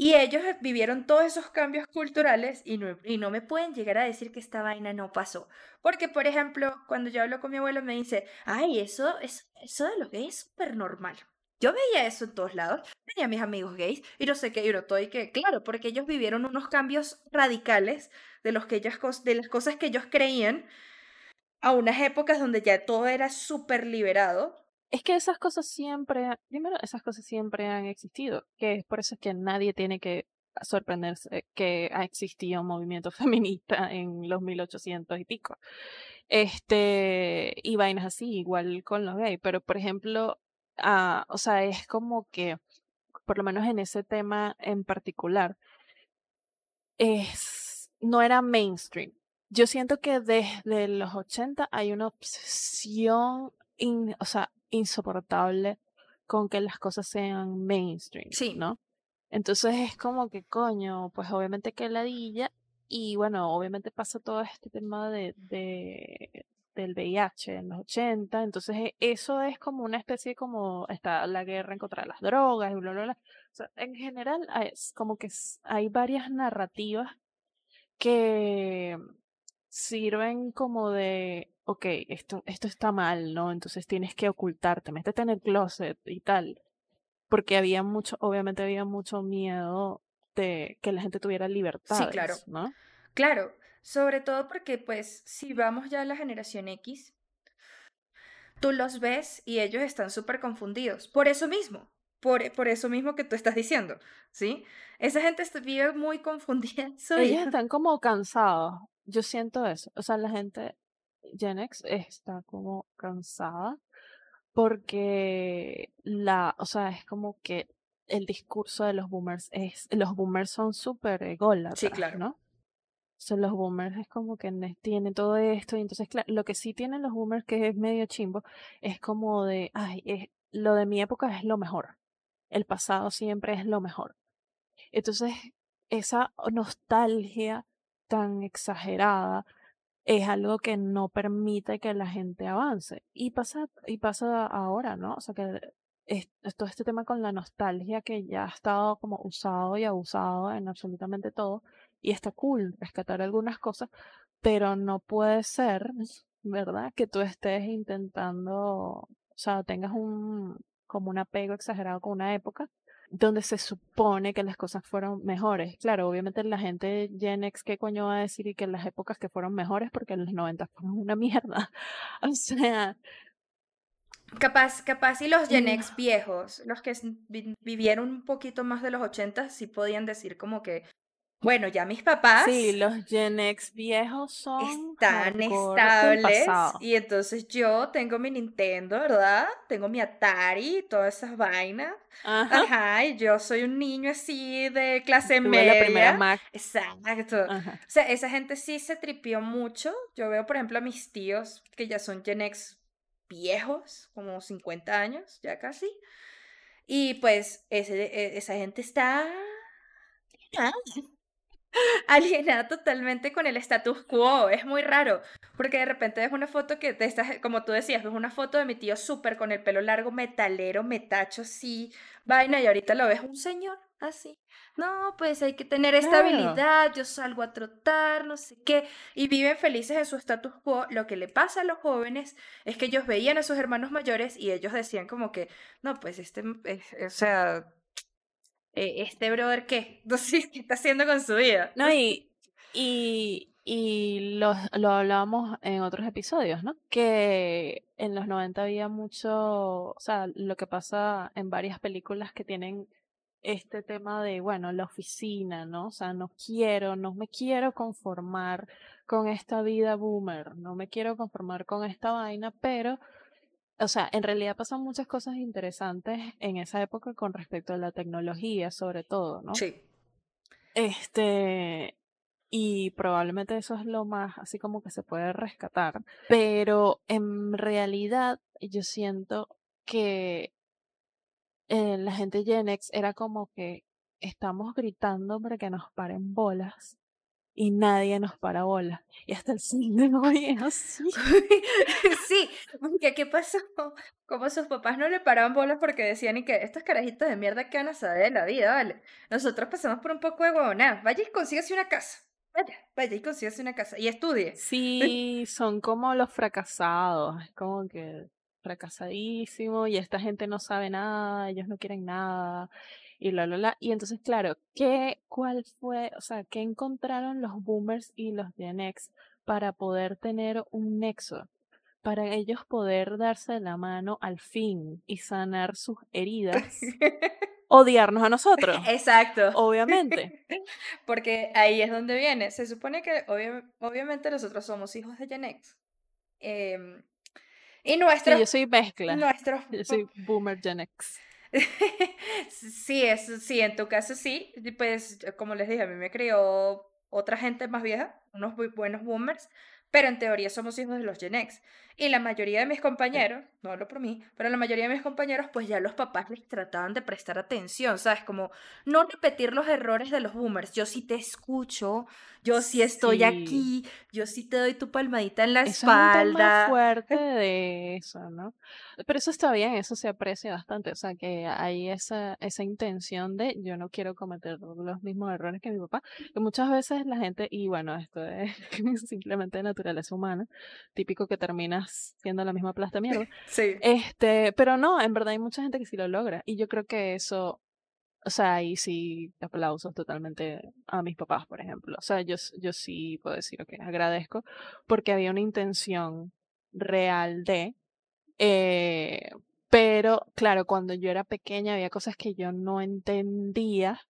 y ellos vivieron todos esos cambios culturales y no, y no me pueden llegar a decir que esta vaina no pasó. Porque, por ejemplo, cuando yo hablo con mi abuelo me dice, ay, eso, es, eso de los gays es súper normal. Yo veía eso en todos lados, tenía mis amigos gays y no sé qué, y no estoy que, claro, porque ellos vivieron unos cambios radicales de, los que ellos, de las cosas que ellos creían a unas épocas donde ya todo era súper liberado es que esas cosas siempre, primero, esas cosas siempre han existido, que es por eso es que nadie tiene que sorprenderse que ha existido un movimiento feminista en los 1800 y pico. Este, y vainas así, igual con los gays, pero por ejemplo, ah, o sea, es como que, por lo menos en ese tema en particular, es, no era mainstream. Yo siento que desde los 80 hay una obsesión, o sea, insoportable con que las cosas sean mainstream, sí. ¿no? Entonces es como que, coño, pues obviamente que ladilla y bueno, obviamente pasa todo este tema de, de del VIH en los 80, entonces e, eso es como una especie como está la guerra en contra de las drogas y bla, bla, bla. O sea, en general es como que hay varias narrativas que sirven como de ok, esto, esto está mal, ¿no? Entonces tienes que ocultarte, métete en el closet y tal. Porque había mucho, obviamente había mucho miedo de que la gente tuviera libertad. Sí, claro. ¿no? Claro, sobre todo porque pues si vamos ya a la generación X, tú los ves y ellos están súper confundidos. Por eso mismo, por, por, eso mismo que tú estás diciendo, ¿sí? Esa gente vive muy confundida. Ellos están como cansados. Yo siento eso. O sea, la gente Gen X está como cansada porque la, o sea, es como que el discurso de los boomers es, los boomers son súper ególatras, sí, claro. ¿no? Sea, los boomers es como que tienen todo esto y entonces, claro, lo que sí tienen los boomers que es medio chimbo es como de, ay, es, lo de mi época es lo mejor, el pasado siempre es lo mejor. Entonces, esa nostalgia tan exagerada es algo que no permite que la gente avance. Y pasa, y pasa ahora, ¿no? O sea que todo este tema con la nostalgia que ya ha estado como usado y abusado en absolutamente todo. Y está cool rescatar algunas cosas, pero no puede ser, ¿verdad? Que tú estés intentando, o sea, tengas un como un apego exagerado con una época donde se supone que las cosas fueron mejores. Claro, obviamente la gente Gen X, ¿qué coño va a decir? Y que las épocas que fueron mejores porque en los 90 fueron una mierda. O sea... Capaz, capaz y los Gen X viejos, los que vivieron un poquito más de los 80, sí podían decir como que bueno, ya mis papás. Sí, los Gen X viejos son. Están estables. Y entonces yo tengo mi Nintendo, ¿verdad? Tengo mi Atari, todas esas vainas. Ajá. y yo soy un niño así de clase media. la primera Mac. Exacto. O sea, esa gente sí se tripió mucho. Yo veo, por ejemplo, a mis tíos que ya son Gen X viejos, como 50 años, ya casi. Y pues ese, e, esa gente está alienada totalmente con el status quo. Es muy raro, porque de repente ves una foto que, te estás, como tú decías, ves una foto de mi tío súper con el pelo largo, metalero, metacho, sí, vaina, y ahorita lo ves un señor así. No, pues hay que tener estabilidad, yo salgo a trotar, no sé qué, y viven felices en su status quo. Lo que le pasa a los jóvenes es que ellos veían a sus hermanos mayores y ellos decían como que, no, pues este, o sea, eh, este brother qué, sé qué está haciendo con su vida. No, y, y, y lo, lo hablábamos en otros episodios, ¿no? Que en los 90 había mucho, o sea, lo que pasa en varias películas que tienen este tema de, bueno, la oficina, ¿no? O sea, no quiero, no me quiero conformar con esta vida boomer, no me quiero conformar con esta vaina, pero o sea, en realidad pasan muchas cosas interesantes en esa época con respecto a la tecnología, sobre todo, ¿no? Sí. Este, y probablemente eso es lo más así como que se puede rescatar, pero en realidad yo siento que eh, la gente Gen X era como que estamos gritando para que nos paren bolas y nadie nos para bola. Y hasta el cine no es así. sí, porque ¿qué pasó? Como sus papás no le paraban bolas porque decían y que estos carajitos de mierda que van a saber de la vida, ¿vale? Nosotros pasamos por un poco de huevonada. Vaya y consíguese una casa. Vaya, vaya y consíguese una casa. Y estudie. Sí, son como los fracasados. Es como que fracasadísimo y esta gente no sabe nada, ellos no quieren nada y la, la, la. Y entonces, claro, ¿qué, cuál fue, o sea, qué encontraron los boomers y los Gen X para poder tener un nexo? Para ellos poder darse la mano al fin y sanar sus heridas. odiarnos a nosotros. Exacto. Obviamente. Porque ahí es donde viene. Se supone que obviamente nosotros somos hijos de Gen X. Em, y nuestros... yo soy mezcla. Nuestros... Yo soy boomer Gen X. sí, eso sí, en tu caso sí. Pues, como les dije, a mí me crió otra gente más vieja, unos buenos boomers, pero en teoría somos hijos de los Gen X. Y la mayoría de mis compañeros, no hablo por mí, pero la mayoría de mis compañeros, pues ya los papás les trataban de prestar atención, ¿sabes? Como no repetir los errores de los boomers. Yo sí te escucho, yo sí estoy aquí, yo sí te doy tu palmadita en la espalda. Es fuerte de eso, ¿no? Pero eso está bien, eso se aprecia bastante, o sea, que hay esa, esa intención de yo no quiero cometer los mismos errores que mi papá, que muchas veces la gente, y bueno, esto es simplemente naturaleza humana, típico que terminas siendo la misma plasta mierda. Sí. Este, pero no, en verdad hay mucha gente que sí lo logra, y yo creo que eso o sea, ahí sí aplausos totalmente a mis papás, por ejemplo. O sea, yo, yo sí puedo decir, ok, agradezco, porque había una intención real de eh, pero claro, cuando yo era pequeña había cosas que yo no entendía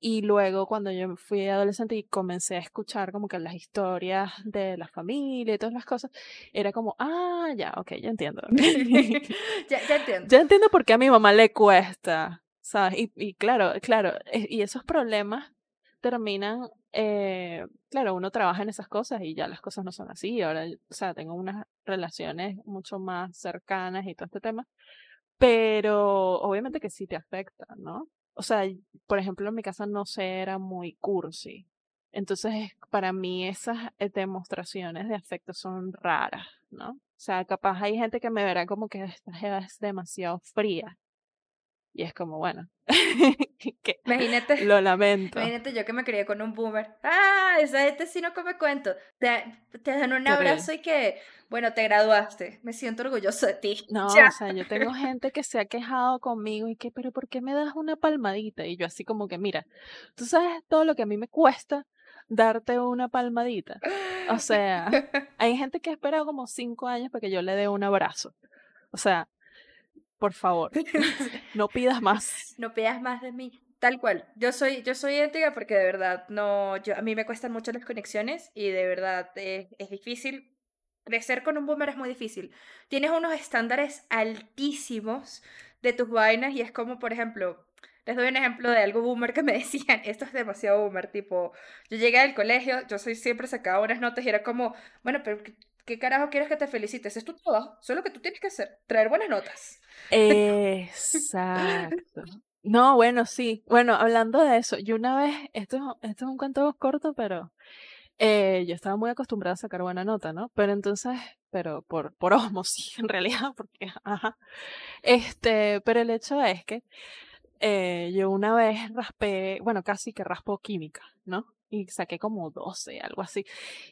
y luego cuando yo fui adolescente y comencé a escuchar como que las historias de la familia y todas las cosas, era como, ah, ya, ok, ya entiendo. ya, ya entiendo. Ya entiendo por qué a mi mamá le cuesta, ¿sabes? Y, y claro, claro, y esos problemas terminan eh, claro, uno trabaja en esas cosas y ya las cosas no son así. Ahora, o sea, tengo unas relaciones mucho más cercanas y todo este tema, pero obviamente que sí te afecta, ¿no? O sea, por ejemplo, en mi casa no se era muy cursi. Entonces, para mí esas eh, demostraciones de afecto son raras, ¿no? O sea, capaz hay gente que me verá como que esta es demasiado fría. Y es como, bueno, imagínate, lo lamento. Imagínate yo que me crié con un boomer. Ah, esa gente sí no come cuento. Te, te dan un abrazo y que, bueno, te graduaste. Me siento orgulloso de ti. No, o sea, yo tengo gente que se ha quejado conmigo y que, pero ¿por qué me das una palmadita? Y yo así como que, mira, tú sabes todo lo que a mí me cuesta darte una palmadita. O sea, hay gente que ha esperado como cinco años para que yo le dé un abrazo. O sea, por favor, no pidas más. No pidas más de mí. Tal cual. Yo soy, yo soy idéntica porque de verdad no, yo, a mí me cuestan mucho las conexiones y de verdad es, es difícil. Crecer con un boomer es muy difícil. Tienes unos estándares altísimos de tus vainas y es como, por ejemplo, les doy un ejemplo de algo boomer que me decían, esto es demasiado boomer, tipo, yo llegué al colegio, yo soy siempre sacaba unas notas y era como, bueno, pero ¿qué carajo quieres que te felicites? Es tu trabajo, solo que tú tienes que hacer, traer buenas notas. Exacto. No, bueno, sí. Bueno, hablando de eso, yo una vez, esto, es un cuento corto, pero eh, yo estaba muy acostumbrada a sacar buena nota, ¿no? Pero entonces, pero por, por osmosis, en realidad, porque, ajá. Este, pero el hecho es que eh, yo una vez raspé, bueno, casi que raspo química, ¿no? Y saqué como 12, algo así.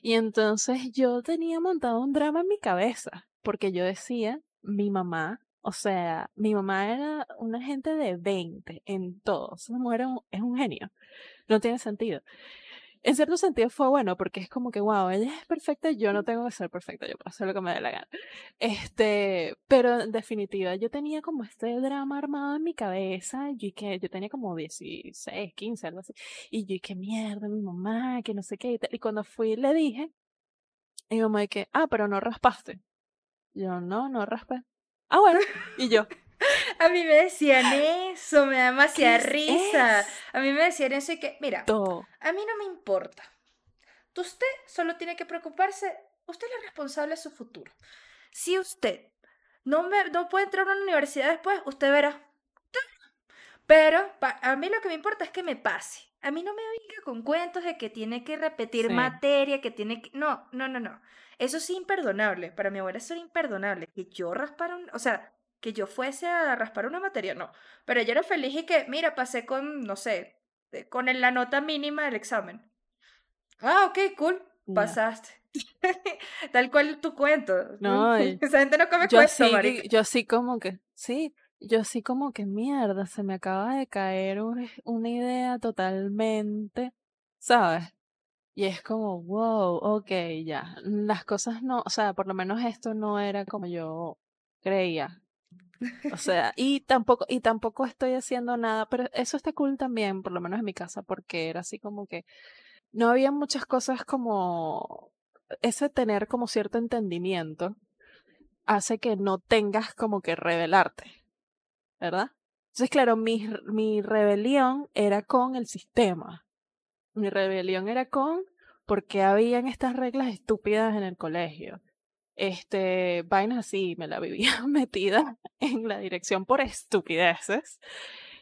Y entonces yo tenía montado un drama en mi cabeza, porque yo decía, mi mamá, o sea, mi mamá era una gente de 20 en todo. Esa mujer es un, es un genio. No tiene sentido en cierto sentido fue bueno porque es como que, wow, ella es perfecta, yo no tengo que ser perfecta, yo puedo hacer lo que me dé la gana. Este, pero en definitiva, yo tenía como este drama armado en mi cabeza, y que yo tenía como 16, 15, algo así, y yo, qué mierda, mi mamá, que no sé qué, y, y cuando fui le dije, y mi mamá, que, ah, pero no raspaste. Yo, no, no raspé. Ah, bueno, y yo, a mí me decían eso, me da demasiada risa. A mí me decían eso y que, mira, a mí no me importa. Usted solo tiene que preocuparse, usted es la responsable de su futuro. Si usted no, me, no puede entrar a una universidad después, usted verá. Pero a mí lo que me importa es que me pase. A mí no me venga con cuentos de que tiene que repetir materia, que tiene que... No, no, no, no. Eso es imperdonable. Para mi abuela eso era imperdonable. Que yo raspara un... O sea, que yo fuese a raspar una materia, no. Pero ella era feliz y que, mira, pasé con, no sé, con la nota mínima del examen. Ah, ok, cool, pasaste. Tal cual tu cuento. No, esa gente no come yo sí, Yo sí como que, sí, yo sí como que mierda, se me acaba de caer una idea totalmente, ¿sabes? Y es como, wow, ok, ya. Las cosas no, o sea, por lo menos esto no era como yo creía. O sea, y tampoco, y tampoco estoy haciendo nada, pero eso está cool también, por lo menos en mi casa, porque era así como que no había muchas cosas como ese tener como cierto entendimiento hace que no tengas como que revelarte, ¿verdad? Entonces, claro, mi, mi rebelión era con el sistema. Mi rebelión era con porque habían estas reglas estúpidas en el colegio este, vainas así, me la vivía metida en la dirección por estupideces.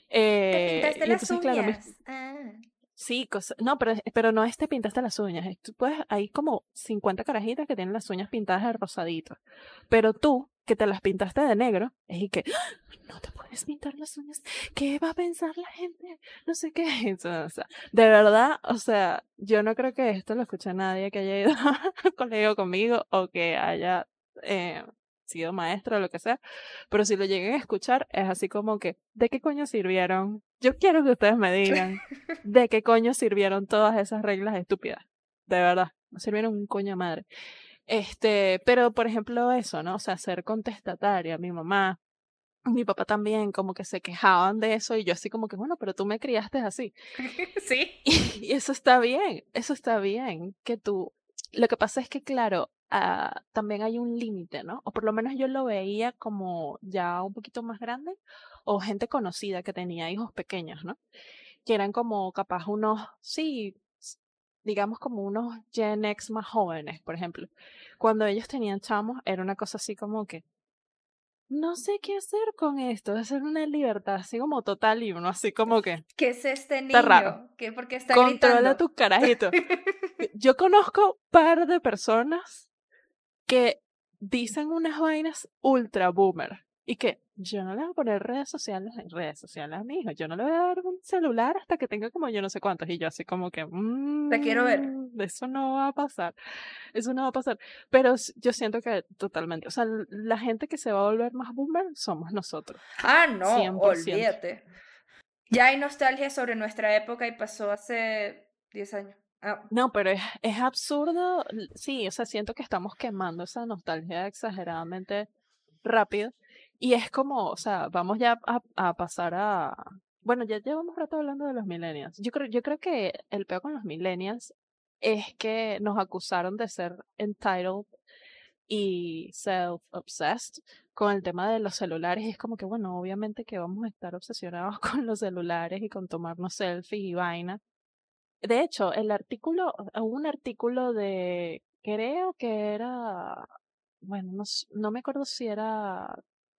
Eh, ¿Te pintaste las uñas? Ah. Sí, no, pero, pero no es te pintaste las uñas. Tú puedes, hay como 50 carajitas que tienen las uñas pintadas de rosadito. Pero tú, que te las pintaste de negro, y que ¡Ah! no te puedes pintar las uñas. ¿Qué va a pensar la gente? No sé qué. O sea, de verdad, o sea, yo no creo que esto lo escuche nadie que haya ido al colegio conmigo o que haya eh, sido maestro o lo que sea, pero si lo lleguen a escuchar es así como que, ¿de qué coño sirvieron? Yo quiero que ustedes me digan, ¿de qué coño sirvieron todas esas reglas estúpidas? De verdad, no sirvieron un coño madre. Este, pero por ejemplo eso, ¿no? O sea, ser contestataria, mi mamá, mi papá también como que se quejaban de eso y yo así como que, bueno, pero tú me criaste así. Sí. y eso está bien, eso está bien, que tú, lo que pasa es que, claro, Ah, también hay un límite, ¿no? O por lo menos yo lo veía como ya un poquito más grande o gente conocida que tenía hijos pequeños, ¿no? Que eran como capaz unos, sí, digamos como unos Gen X más jóvenes, por ejemplo. Cuando ellos tenían chamos, era una cosa así como que, no sé qué hacer con esto, es una libertad así como total y uno así como que... ¿Qué es este niño? Está raro. ¿Qué, ¿Por qué está Controla tus carajitos. Yo conozco par de personas que dicen unas vainas ultra boomer y que yo no le voy a poner redes sociales en redes sociales a mi hijo, yo no le voy a dar un celular hasta que tenga como yo no sé cuántos y yo así como que mmm, te quiero ver eso no va a pasar eso no va a pasar pero yo siento que totalmente o sea la gente que se va a volver más boomer somos nosotros ah no olvídate ya hay nostalgia sobre nuestra época y pasó hace 10 años Ah. No, pero es, es absurdo. Sí, o sea, siento que estamos quemando esa nostalgia exageradamente rápido. Y es como, o sea, vamos ya a, pasar a. Bueno, ya llevamos rato hablando de los millennials. Yo creo, yo creo que el peor con los millennials es que nos acusaron de ser entitled y self-obsessed con el tema de los celulares. Es como que, bueno, obviamente que vamos a estar obsesionados con los celulares y con tomarnos selfies y vaina de hecho, el artículo, un artículo de, creo que era, bueno, no, no me acuerdo si era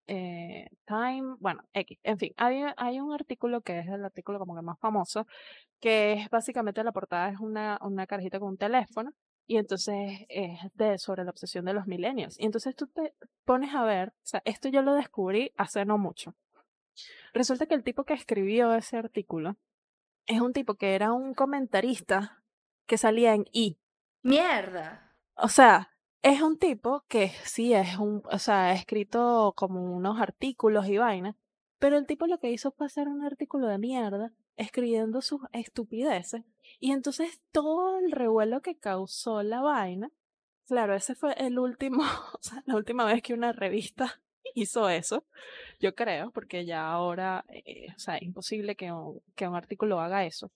eh, Time, bueno, X, en fin, hay, hay un artículo que es el artículo como que más famoso, que es básicamente la portada es una, una carajita con un teléfono y entonces es de, sobre la obsesión de los millennials. Y entonces tú te pones a ver, o sea, esto yo lo descubrí hace no mucho. Resulta que el tipo que escribió ese artículo es un tipo que era un comentarista que salía en I. Mierda. O sea, es un tipo que sí es un, o sea, ha escrito como unos artículos y vainas, pero el tipo lo que hizo fue hacer un artículo de mierda escribiendo sus estupideces y entonces todo el revuelo que causó la vaina, claro, ese fue el último, o sea, la última vez que una revista hizo eso, yo creo, porque ya ahora, eh, o sea, es imposible que un, que un artículo haga eso.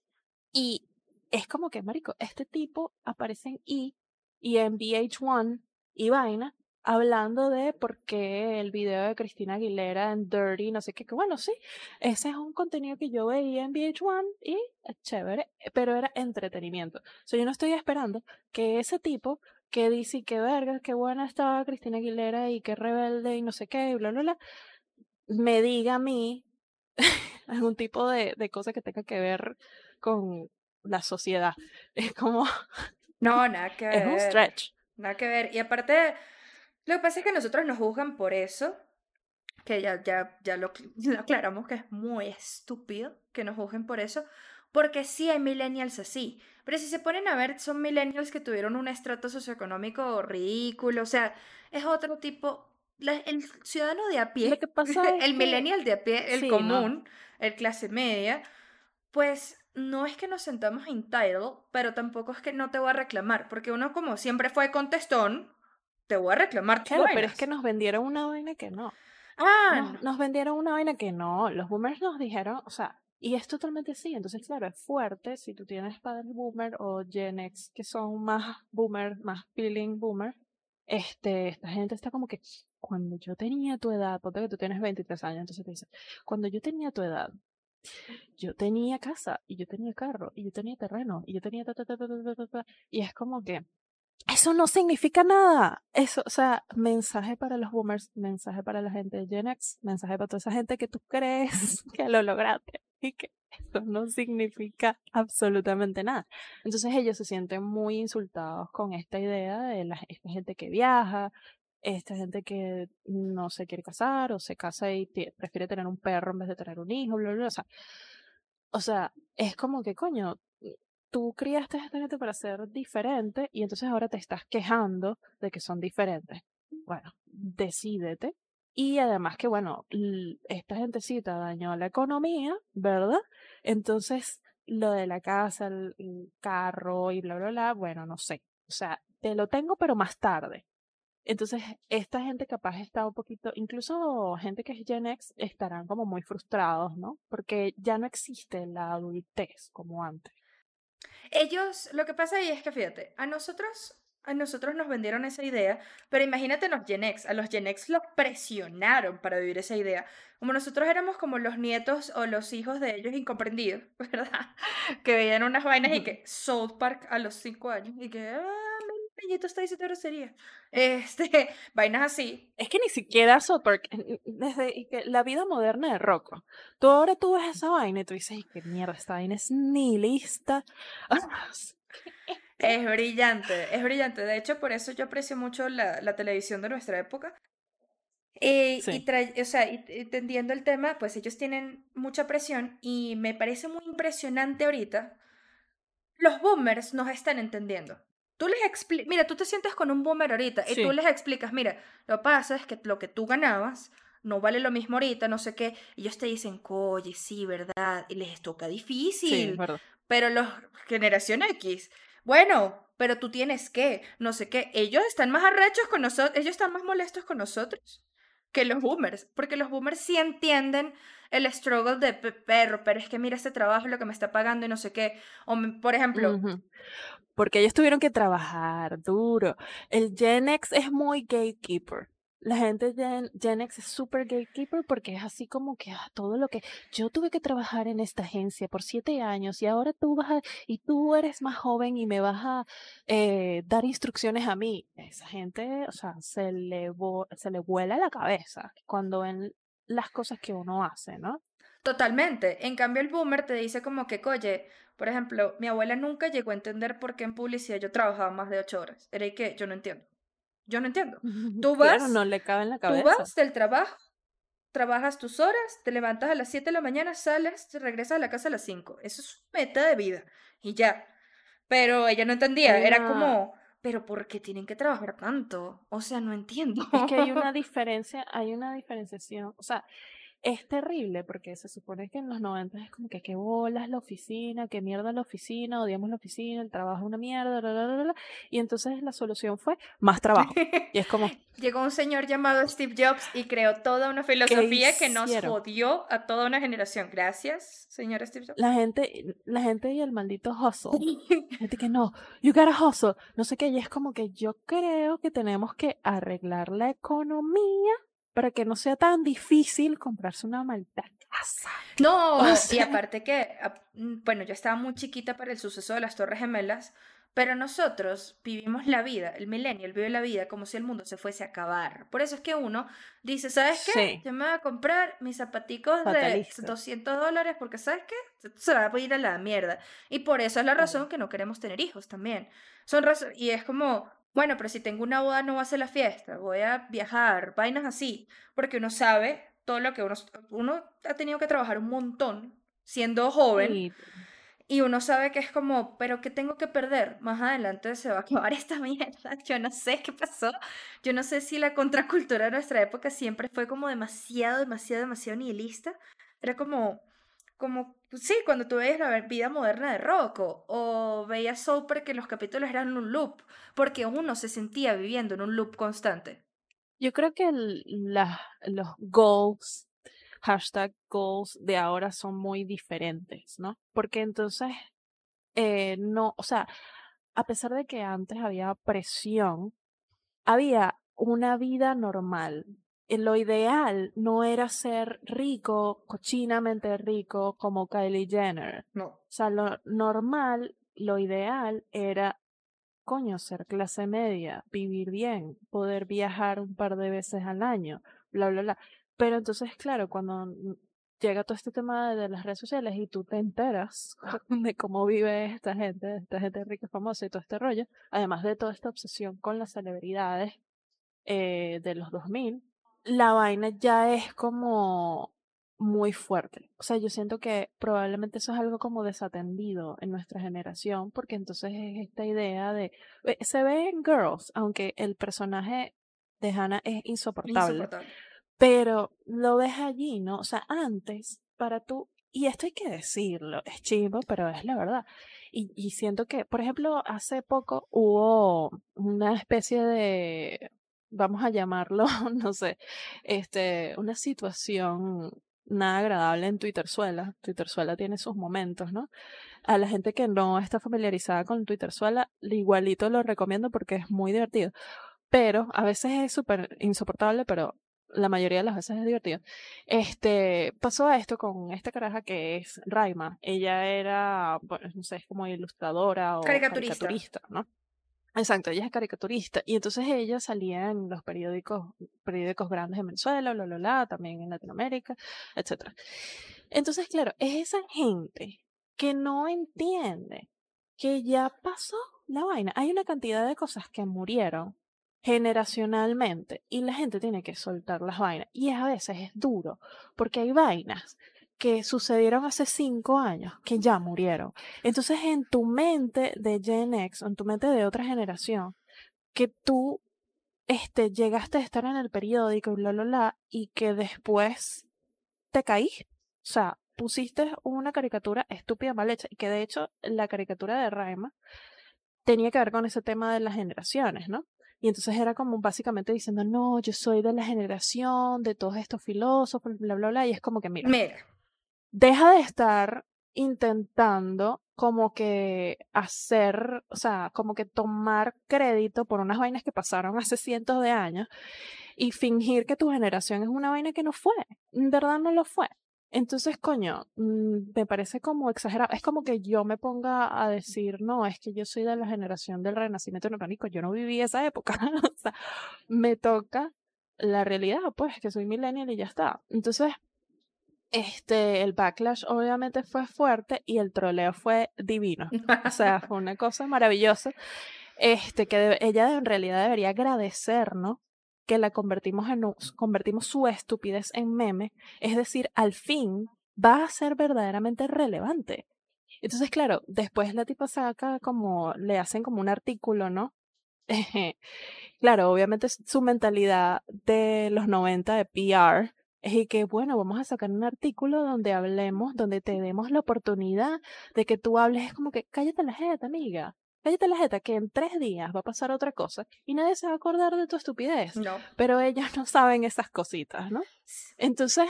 Y es como que, marico, este tipo aparece en E y en VH1 y vaina hablando de por qué el video de Cristina Aguilera en Dirty, no sé qué, que bueno, sí, ese es un contenido que yo veía en VH1 y es chévere, pero era entretenimiento. O sea, yo no estoy esperando que ese tipo que dice que verga, qué buena estaba Cristina Aguilera y qué rebelde y no sé qué, y bla, bla, bla, me diga a mí algún tipo de, de cosa que tenga que ver con la sociedad. Es como... No, nada que ver. Es un stretch. Nada que ver. Y aparte, lo que pasa es que nosotros nos juzgan por eso, que ya, ya, ya lo, lo aclaramos que es muy estúpido que nos juzguen por eso, porque sí hay millennials así. Pero si se ponen a ver, son millennials que tuvieron un estrato socioeconómico ridículo. O sea, es otro tipo. el ciudadano de a pie, el millennial de a pie, el común, el clase media, pues no es que nos sentamos entitled, pero tampoco es que no te voy a reclamar, porque uno como siempre fue contestón, te voy a reclamar. Claro, pero es que nos vendieron una vaina que no. Ah, nos, nos vendieron una vaina que no. Los boomers nos dijeron, o sea, y es totalmente así. Entonces, claro, es fuerte si tú tienes padres boomer o Gen X que son más boomer, más feeling boomer. Este, esta gente está como que cuando yo tenía tu edad, ponte que tú tienes 23 años, entonces te dice, cuando yo tenía tu edad, yo tenía casa y yo tenía carro y yo tenía terreno y yo tenía ta, ta, ta, y es como que eso no significa nada. Eso, o sea, mensaje para los boomers, mensaje para la gente de Gen X, mensaje para toda esa gente que tú crees que lo lograste y que eso no significa absolutamente nada. Entonces ellos se sienten muy insultados con esta idea de la, gente que viaja, esta gente que no se quiere casar o se casa y prefiere tener un perro en vez de tener un hijo, bla, bla, O sea, o sea, es como que, coño, tú criaste a esta gente para ser diferente y entonces ahora te estás quejando de que son diferentes. Bueno, decídete. Y además que, bueno, esta gentecita dañó la economía, ¿verdad? Entonces, lo de la casa, el, carro y bla, bla, bla, bueno, no sé. O sea, te lo tengo, pero más tarde. Entonces, esta gente capaz está un poquito, incluso gente que es Gen X, estarán como muy frustrados, ¿no? Porque ya no existe la adultez como antes. Ellos, lo que pasa ahí es que fíjate, a nosotros, a nosotros nos vendieron esa idea, pero imagínate los Gen X, a los Gen X los presionaron para vivir esa idea. Como nosotros éramos como los nietos o los hijos de ellos incomprendidos, ¿verdad? Que veían unas vainas y que South Park a los cinco años y que, ah, niñito está diciendo grosería. Este, vainas así. Es que ni siquiera South Park, desde la vida moderna de Rocco, tú ahora tú ves esa vaina y tú dices, qué mierda, esta vaina es nihilista. Es brillante, es brillante. De hecho, por eso yo aprecio mucho la, la televisión de nuestra época. Eh, y, o sea, y, entendiendo el tema, pues ellos tienen mucha presión y me parece muy impresionante ahorita. Los boomers nos están entendiendo. Tú les explicas, mira, tú te sientes con un boomer ahorita y tú les explicas, mira, lo que pasa es que lo que tú ganabas no vale lo mismo ahorita, no sé qué. Y ellos te dicen, oye, sí, ¿verdad? Y les toca difícil. Pero los generación X, bueno, pero tú tienes que, no sé qué. Ellos están más arrechos con nosotros, ellos están más molestos con nosotros que los boomers, porque los boomers sí entienden el struggle de perro, pero es que mira este trabajo, lo que me está pagando y no sé qué. O, por ejemplo, porque ellos tuvieron que trabajar duro. El Gen X es muy gatekeeper. La gente de Gen X es super gatekeeper porque es así como que ah, todo lo que yo tuve que trabajar en esta agencia por siete años y ahora tú vas a, y tú eres más joven y me vas a eh, dar instrucciones a mí. Esa gente, o sea, se le, se le vuela la cabeza cuando ven las cosas que uno hace, ¿no? Totalmente. En cambio, el boomer te dice como que, oye, por ejemplo, mi abuela nunca llegó a entender por qué en publicidad yo trabajaba más de ocho horas. Era y que yo no entiendo. Yo no entiendo. Tú vas, no le cabe en la cabeza. Tú vas del trabajo, trabajas tus horas, te levantas a las 7 de la mañana, sales, regresas a la casa a las 5. Eso es meta de vida. Y ya. Pero ella no entendía. Era como, pero ¿por qué tienen que trabajar tanto? O sea, no entiendo. Es que hay una diferencia, hay una diferenciación. O sea, es terrible porque se supone que en los 90 es como que qué bolas la oficina, qué mierda la oficina, odiamos la oficina, el trabajo es una mierda, y entonces la solución fue más trabajo. Y es como... Llegó un señor llamado Steve Jobs y creó toda una filosofía que nos jodió a toda una generación. Gracias, señor Steve Jobs. La gente, la gente y el maldito hustle. la gente que no, you gotta hustle, no sé qué, y es como que yo creo que tenemos que arreglar la economía para que no sea tan difícil comprarse una maldita casa. No, y aparte que, mm, bueno, yo estaba muy chiquita para el suceso de las Torres Gemelas, pero nosotros vivimos la vida, el millennial vive la vida como si el mundo se fuese a acabar. Por eso es que uno dice, ¿sabes qué? Yo me voy a comprar mis zapaticos de 200 dólares porque, ¿sabes qué? Se va a ir a la mierda. Y por eso es la razón que no queremos tener hijos también. Son y es como, bueno, pero si tengo una boda no va a ser la fiesta, voy a viajar, vainas así, porque uno sabe todo lo que uno, uno ha tenido que trabajar un montón siendo joven. Y uno sabe que es como, pero ¿qué tengo que perder? Más adelante se va a acabar esta mierda. Yo no sé qué pasó. Yo no sé si la contracultura de nuestra época siempre fue como demasiado, demasiado, demasiado nihilista. Era como, como, pues sí, cuando tú veías la vida moderna de Rocco o veías Soper que los capítulos eran un loop, porque uno se sentía viviendo en un loop constante. Yo creo que los goals, hashtag goals de ahora son muy diferentes, ¿no? Porque entonces, eh, no, o sea, a pesar de que antes había presión, había una vida normal, lo ideal no era ser rico, cochinamente rico como Kylie Jenner. No. O sea, lo normal, lo ideal era, coño, ser clase media, vivir bien, poder viajar un par de veces al año, bla, bla, bla. Pero entonces, claro, cuando llega todo este tema de las redes sociales y tú te enteras de cómo vive esta gente, esta gente rica, famosa y todo este rollo, además de toda esta obsesión con las celebridades eh, de los 2000, la vaina ya es como muy fuerte. O sea, yo siento que probablemente eso es algo como desatendido en nuestra generación, porque entonces es esta idea de... Eh, se ve en Girls, aunque el personaje de Hannah es insoportable, pero lo ves allí, ¿no? O sea, antes, para tú... Y esto hay que decirlo, es chivo, pero es la verdad. Y, y siento que, por ejemplo, hace poco hubo una especie de vamos a llamarlo, no sé, este, una situación nada agradable en Twitterzuela. Twitterzuela tiene sus momentos, ¿no? A la gente que no está familiarizada con Twitterzuela, igualito lo recomiendo porque es muy divertido. Pero a veces es súper insoportable, pero la mayoría de las veces es divertido. Este, pasó esto con esta caraja que es Raima. Ella era, bueno, no sé, es como ilustradora o caricaturista ¿no? Exacto, ella es caricaturista y entonces ella salía en los periódicos, periódicos grandes en Venezuela, lo, lo, la, también en Latinoamérica, etc. Entonces, claro, es esa gente que no entiende que ya pasó la vaina. Hay una cantidad de cosas que murieron generacionalmente y la gente tiene que soltar las vainas y a veces es duro porque hay vainas que sucedieron hace cinco años, que ya murieron. Entonces, en tu mente de Gen X, en tu mente de otra generación, que tú este, llegaste a estar en el periódico y bla, bla, bla, y que después te caíste. O sea, pusiste una caricatura estúpida, mal hecha, y que de hecho la caricatura de Raima tenía que ver con ese tema de las generaciones, ¿no? Y entonces era como básicamente diciendo, no, yo soy de la generación de todos estos filósofos, bla, bla, bla, y es como que, mira, mira deja de estar intentando como que hacer, o sea, como que tomar crédito por unas vainas que pasaron hace cientos de años y fingir que tu generación es una vaina que no fue. En verdad no lo fue. Entonces, coño, mm, me parece como exagerado. Es como que yo me ponga a decir, no, es que yo soy de la generación del renacimiento neoclásico, yo no viví esa época. o sea, me toca la realidad, pues, que soy millennial y ya está. Entonces, este, el backlash obviamente fue fuerte y el troleo fue divino. O sea, fue una cosa maravillosa. Este, que ella en realidad debería agradecer, ¿no? que la convertimos en convertimos su estupidez en meme, es decir, al fin va a ser verdaderamente relevante. Entonces, claro, después la tipa saca como, le hacen como un artículo, ¿no? claro, obviamente su mentalidad de los 90 de PR es que, bueno, vamos a sacar un artículo donde hablemos, donde te demos la oportunidad de que tú hables, es como que cállate la jeta, amiga cállate la jeta que en tres días va a pasar otra cosa y nadie se va a acordar de tu estupidez. No. Pero ellas no saben esas cositas, ¿no? Entonces,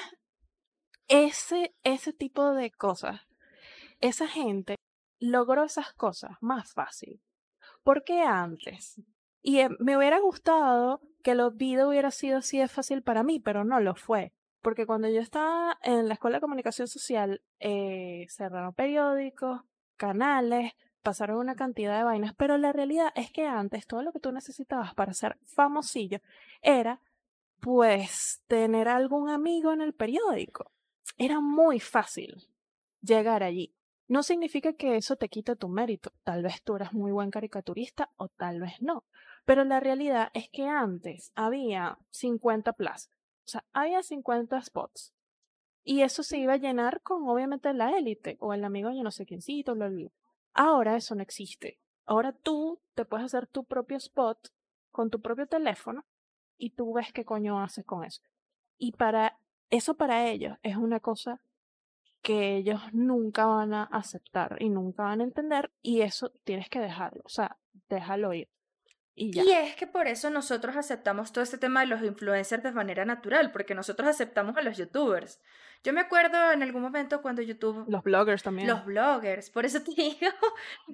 ese, ese tipo de cosas, esa gente logró esas cosas más fácil. Porque antes, y eh, me hubiera gustado que los vida hubiera sido así de fácil para mí, pero no lo fue. Porque cuando yo estaba en la escuela de comunicación social, eh, cerraron periódicos, canales, pasaron una cantidad de vainas, pero la realidad es que antes todo lo que tú necesitabas para ser famosillo era pues tener algún amigo en el periódico. Era muy fácil llegar allí. No significa que eso te quite tu mérito. Tal vez tú eras muy buen caricaturista o tal vez no. Pero la realidad es que antes había 50 plazas. O sea, había 50 spots. Y eso se iba a llenar con obviamente la élite o el amigo de no sé quiéncito, lo, lo, Ahora eso no existe. Ahora tú te puedes hacer tu propio spot con tu propio teléfono y tú ves qué coño haces con eso. Y para eso para ellos es una cosa que ellos nunca van a aceptar y nunca van a entender y eso tienes que dejarlo, o sea, déjalo ir. Y, y, es que por eso nosotros aceptamos todo este tema de los influencers de manera natural, porque nosotros aceptamos a los youtubers. Yo me acuerdo en algún momento cuando YouTube... Los bloggers también. Los bloggers, por eso te digo,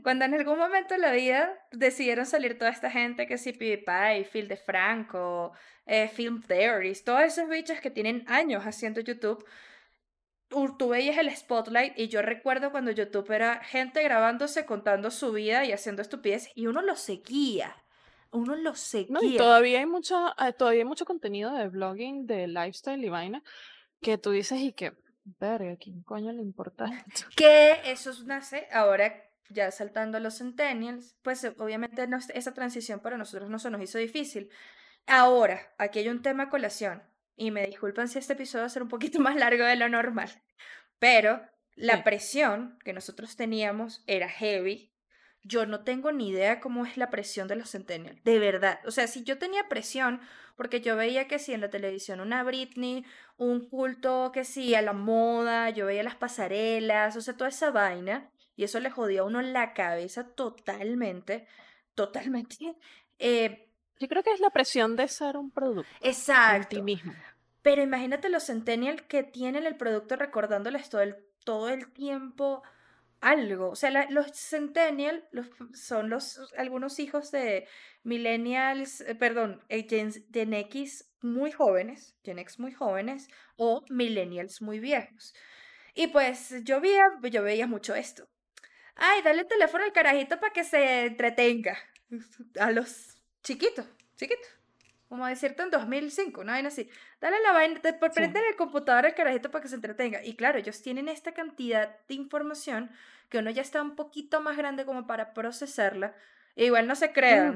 cuando en algún momento de la vida decidieron salir toda esta gente que sí, PewDiePie, Phil de Franco, eh, Film Theories, todos esos bichos que tienen años haciendo YouTube, tú veías el spotlight y yo recuerdo cuando YouTube era gente grabándose, contando su vida y haciendo estupidez y uno lo seguía. Uno lo seguía. y todavía hay mucho, eh, todavía hay mucho contenido de blogging, de lifestyle y vaina que tú dices y que, verga, ¿quién coño le importa Que eso nace ahora ya saltando a los centennials, pues obviamente esa transición para nosotros no se nos hizo difícil. Ahora, aquí hay un tema colación, y me disculpan si este episodio va a ser un poquito más largo de lo normal, pero la presión que nosotros teníamos era heavy yo no tengo ni idea cómo es la presión de los centennials, de verdad. O sea, si yo tenía presión, porque yo veía que si en la televisión una Britney, un culto que sí a la moda, yo veía las pasarelas, o sea, toda esa vaina, y eso le jodía a uno la cabeza totalmente, totalmente. Eh, yo creo que es la presión de ser un producto. Exacto. ti mismo. Pero imagínate los centennials que tienen el producto recordándoles todo el, todo el tiempo algo. O sea, los centennials son los, algunos hijos de millennials, eh, perdón, eh, Gen, X muy jóvenes, Gen X muy jóvenes, o millennials muy viejos. Y pues yo veía, yo veía mucho esto. Ay, dale el teléfono al carajito para que se entretenga. A los chiquitos, chiquitos como decirte en 2005, una vaina así. Dale la vaina, te, prende el computador al carajito para que se entretenga. Y claro, ellos tienen esta cantidad de información que uno ya está un poquito más grande como para procesarla. E igual no se crean.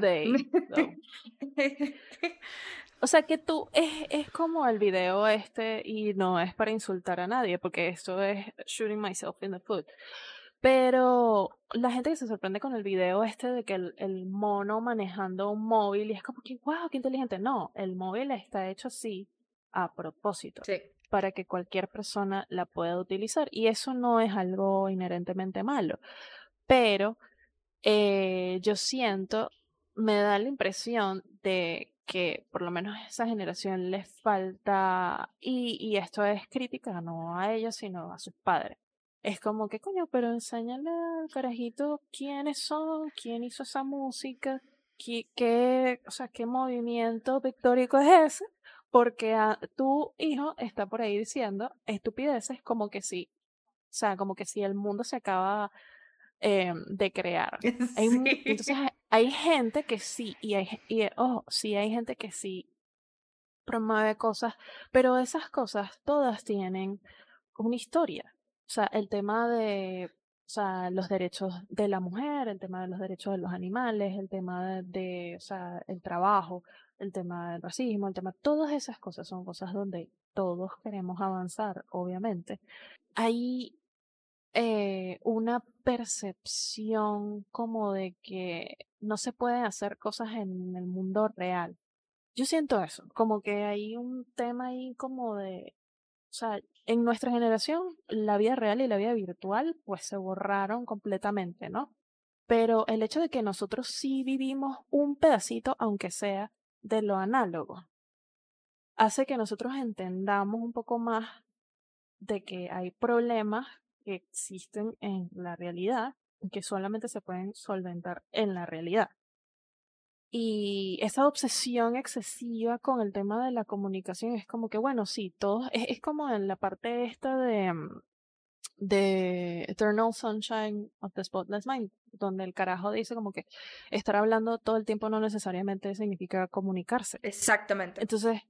o sea que tú, es, es como el video este y no es para insultar a nadie, porque esto es shooting myself in the foot. Pero la gente que se sorprende con el video este de que el, mono manejando un móvil y es como que, wow, qué inteligente. No, el móvil está hecho así a propósito. Para que cualquier persona la pueda utilizar. Y eso no es algo inherentemente malo. Pero eh, yo siento, me da la impresión de que por lo menos a esa generación les falta, y, y esto es crítica no a ellos, sino a sus padres es como que coño, pero enséñale al carajito quiénes son, quién hizo esa música, qué, qué o sea, qué movimiento pictórico es ese, porque a, tu hijo está por ahí diciendo estupideces como que sí, o sea, como que si el mundo se acaba eh, de crear. Hay, Sí. entonces hay, hay gente que sí, y hay, y, ojo, sí hay gente que sí promueve cosas, pero esas cosas todas tienen una historia. O sea, el tema de o sea, los derechos de la mujer, el tema de los derechos de los animales, el tema de, o sea, el trabajo, el tema del racismo, el tema, todas esas cosas son cosas donde todos queremos avanzar, obviamente. Hay eh, una percepción como de que no se pueden hacer cosas en el mundo real. Yo siento eso, como que hay un tema ahí como de, sea, en nuestra generación la vida real y la vida virtual pues se borraron completamente, ¿no? Pero el hecho de que nosotros sí vivimos un pedacito, aunque sea de lo análogo, hace que nosotros entendamos un poco más de que hay problemas que existen en la realidad que solamente se pueden solventar en la realidad. Y esa obsesión excesiva con el tema de la comunicación es como que, bueno, sí, todos, es, es como en la parte esta de, de Eternal Sunshine of the Spotless Mind, donde el carajo dice como que estar hablando todo el tiempo no necesariamente significa comunicarse. Exactamente. Entonces,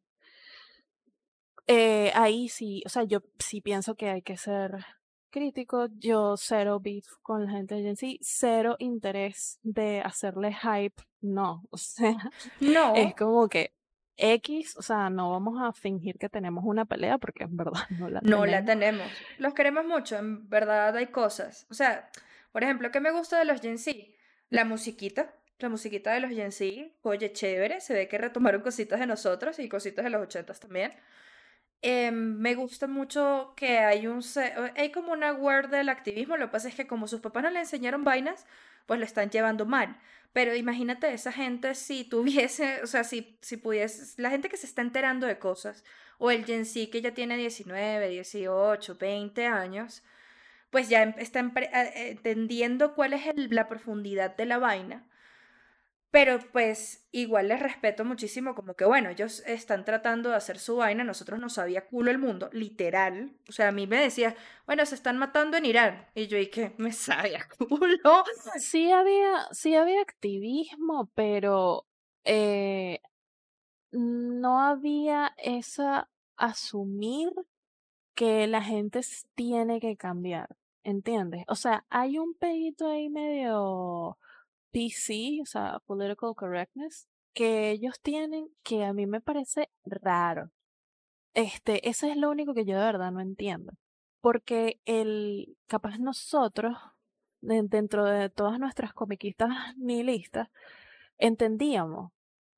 eh, ahí sí, o sea, yo sí pienso que hay que ser crítico. Yo cero beef con la gente de Gen Z, cero interés de hacerle hype, no. O sea, no. es como que X, o sea, no vamos a fingir que tenemos una pelea porque en verdad no la no tenemos. la tenemos. Los queremos mucho, en verdad hay cosas. O sea, por ejemplo, ¿qué me gusta de los Gen Z? La musiquita. La musiquita de los Gen Z, oye, chévere, se ve que retomaron cositas de nosotros y cositas de los ochentas también. Eh, me gusta mucho que hay un hay como una word del activismo, lo que pasa es que como sus papás no le enseñaron vainas, pues lo están llevando mal. Pero imagínate esa gente si tuviese, o sea, si, si pudiese, la gente que se está enterando de cosas, o el Gen Z que ya tiene 19, 18, 20 años, pues ya está entendiendo cuál es el, la profundidad de la vaina. Pero pues igual les respeto muchísimo, como que bueno, ellos están tratando de hacer su vaina, nosotros no sabía culo el mundo, literal. O sea, a mí me decía, bueno, se están matando en Irán. Y yo, ¿y qué? Me sabía culo. Sí había, sí había activismo, pero eh, no había esa asumir que la gente tiene que cambiar, ¿entiendes? O sea, hay un pedito ahí medio PC, o sea, political correctness, que ellos tienen que a mí me parece raro. Este, eso es lo único que yo de verdad no entiendo. Porque el, capaz nosotros, dentro de todas nuestras comiquitas nihilistas, entendíamos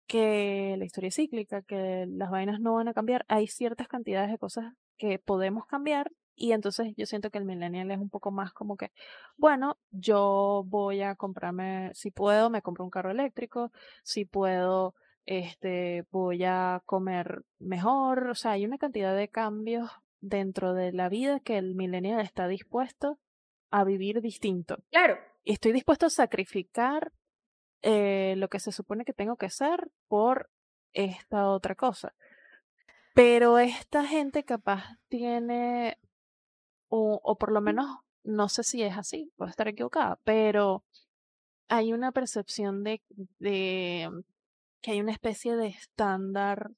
que la historia es cíclica, que las vainas no van a cambiar. Hay ciertas cantidades de cosas que podemos cambiar y entonces yo siento que el millennial es un poco más como que, bueno, yo voy a comprarme, si puedo, me compro un carro eléctrico, si puedo, este, voy a comer mejor. O sea, hay una cantidad de cambios dentro de la vida que el millennial está dispuesto a vivir distinto. Claro. Y estoy dispuesto a sacrificar eh, lo que se supone que tengo que hacer por esta otra cosa. Pero esta gente capaz tiene o, o por lo menos no sé si es así, puedo estar equivocada, pero hay una percepción de, de que hay una especie de estándar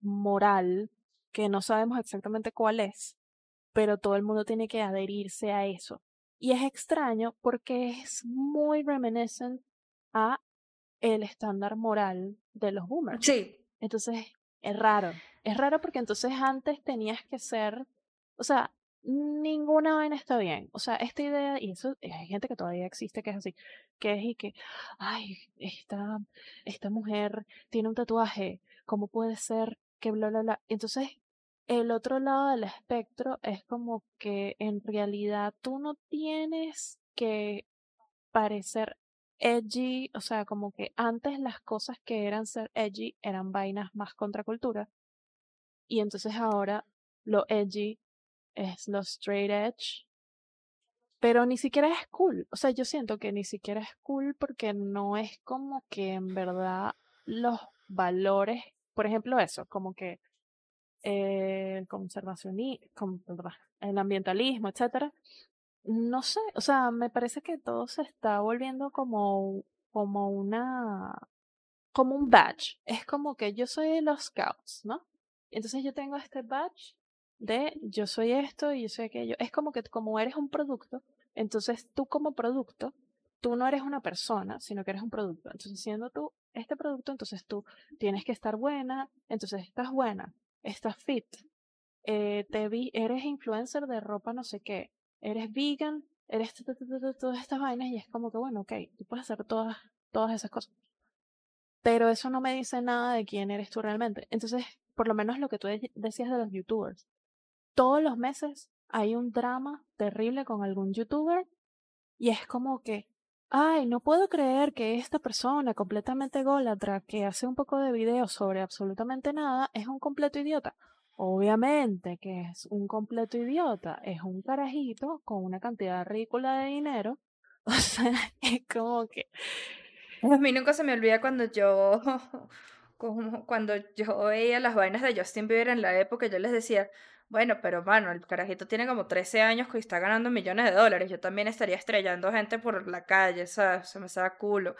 moral que no sabemos exactamente cuál es, pero todo el mundo tiene que adherirse a eso. Y es extraño porque es muy reminiscent a el estándar moral de los boomers. Sí. Entonces, es raro. Es raro porque entonces antes tenías que ser, o sea, ninguna vaina está bien. O sea, esta idea, y eso hay gente que todavía existe que es así, que es y que, ay, esta, esta mujer tiene un tatuaje, ¿cómo puede ser que bla, bla, bla? Entonces, el otro lado del espectro es como que en realidad tú no tienes que parecer edgy, o sea, como que antes las cosas que eran ser edgy eran vainas más contracultura. Y entonces ahora lo edgy es lo straight edge pero ni siquiera es cool. O sea, yo siento que ni siquiera es cool porque no es como que en verdad los valores, por ejemplo, eso, como que el conservacionismo, el ambientalismo, etcétera. No sé, o sea, me parece que todo se está volviendo como, como una, como un badge. Es como que yo soy los scouts, ¿no? Entonces yo tengo este badge de yo soy esto y yo soy aquello. Es como que como eres un producto, entonces tú como producto, tú no eres una persona, sino que eres un producto. Entonces siendo tú este producto, entonces tú tienes que estar buena, entonces estás buena, estás fit, eh, te vi, eres influencer de ropa no sé qué, eres vegan, eres todas estas vainas y es como que bueno, ok, tú puedes hacer todas, todas esas cosas. Pero eso no me dice nada de quién eres tú realmente. Entonces, por lo menos lo que tú decías de los youtubers, todos los meses hay un drama terrible con algún youtuber y es como que, ay, no puedo creer que esta persona completamente ególatra que hace un poco de videos sobre absolutamente nada es un completo idiota. Obviamente que es un completo idiota, es un carajito con una cantidad ridícula de dinero. O sea, es como que... A mí nunca se me olvida cuando yo, cuando yo veía las vainas de Justin Bieber en la época, yo les decía, bueno, pero mano, el carajito tiene como 13 años que está ganando millones de dólares. Yo también estaría estrellando gente por la calle, ¿sabes? Se me saca culo.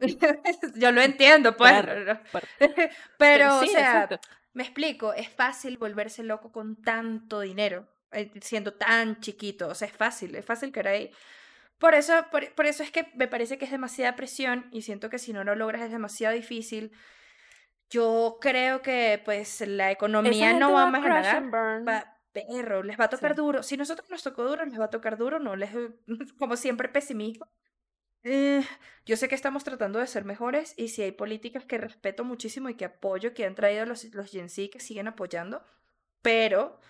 Yo lo entiendo, pues. Pero, o sea, me explico, es fácil volverse loco con tanto dinero, eh, siendo tan chiquito. O sea, es fácil, es fácil que ahí. Por eso, por, por eso es que me parece que es demasiada presión y siento que si no lo logras es demasiado difícil yo creo que pues la economía no va a mejorar. Perro, les va a tocar duro. Si nosotros nos tocó duro, les va a tocar duro, no les como siempre pesimismo. Eh, yo sé que estamos tratando de ser mejores y si hay políticas que respeto muchísimo y que apoyo, que han traído los, los Gen Z, que siguen apoyando, pero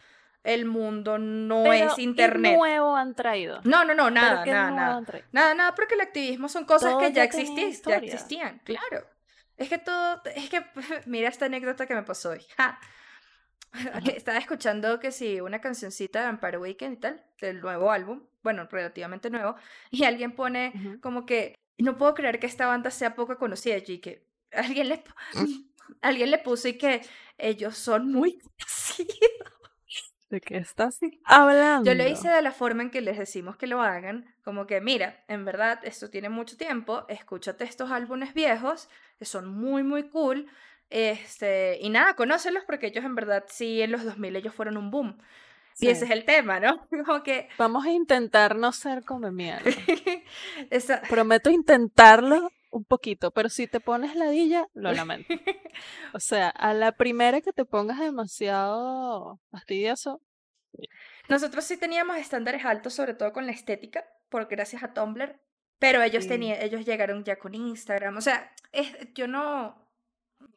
el mundo no es internet. ¿qué nuevo han traído? No, no, no, nada, nada, nada. Nada, nada, porque el activismo son cosas que ya, existían, ya existían, claro. Es que todo, es que, mira esta anécdota que me pasó hoy. Estaba escuchando que sí, una cancioncita de Vampire Weekend y tal, del nuevo álbum, bueno, relativamente nuevo, y alguien pone como que, no puedo creer que esta banda sea poco conocida, y que alguien le, alguien le puso y que ellos son muy conocidos. ¿De qué estás hablando? Yo lo hice de la forma en que les decimos que lo hagan, como que mira, en verdad esto tiene mucho tiempo, escúchate estos álbumes viejos, que son muy, muy cool, este, y nada, conócelos porque ellos en verdad sí, en los 2000 ellos fueron un boom. Y ese es el tema, ¿no? Como que... Vamos a intentar no ser como mierda. Prometo intentarlo un poquito, pero si te pones ladilla, lo lamento. O sea, a la primera que te pongas demasiado fastidioso. Nosotros sí teníamos estándares altos, sobre todo con la estética, por gracias a Tumblr, pero ellos tenían, ellos llegaron ya con Instagram. O sea, es, yo no,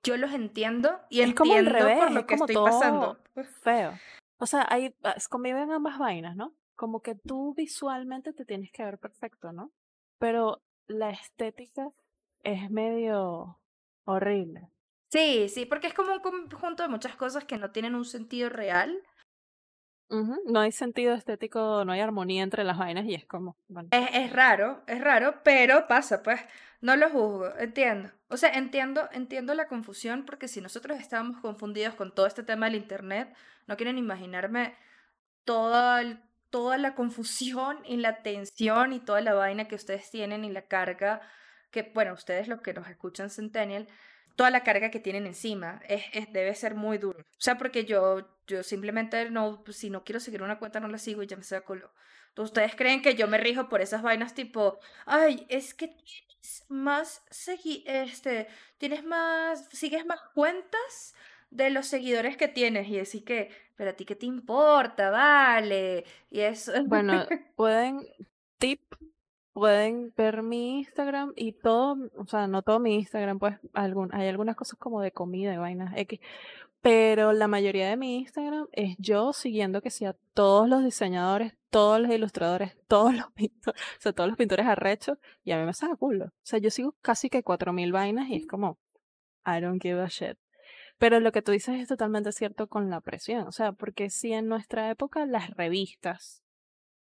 yo los entiendo y entiendo como el revés, por lo que estoy pasando. Feo. O sea, hay, ah, conviven ambas vainas, ¿no? Como que tú visualmente te tienes que ver perfecto, ¿no? Pero la estética es medio horrible. Sí, sí, porque es como un conjunto de muchas cosas que no tienen un sentido real. No hay sentido estético, no hay armonía entre las vainas y es como... Es, es raro, es raro, pero pasa, pues. No lo juzgo, entiendo. O sea, entiendo, entiendo la confusión porque si nosotros estábamos confundidos con todo este tema del Internet, no quieren imaginarme toda, toda la confusión y la tensión y toda la vaina que ustedes tienen y la carga que, bueno, ustedes los que nos escuchan Centennial, toda la carga que tienen encima es, debe ser muy duro. O sea, porque yo, yo simplemente no, pues, si no quiero seguir una cuenta, no la sigo y ya me saco culo. ustedes creen que yo me rijo por esas vainas tipo, ay, es que tienes más segui este, tienes más, sigues más cuentas de los seguidores que tienes y decir que, pero a ti qué te importa, vale, y eso. Bueno, pueden, tip pueden ver mi Instagram y todo, o sea, no todo mi Instagram, pues algún, hay algunas cosas como de comida y vainas X, pero la mayoría de mi Instagram es yo siguiendo que sea todos los diseñadores, todos los ilustradores, todos los pintores, o sea, todos los pintores arrechos, y a mí me saca culo. O sea, yo sigo casi que cuatro mil vainas y es como, I don't give a shit. Pero lo que tú dices es totalmente cierto con la presión, o sea, porque si en nuestra época las revistas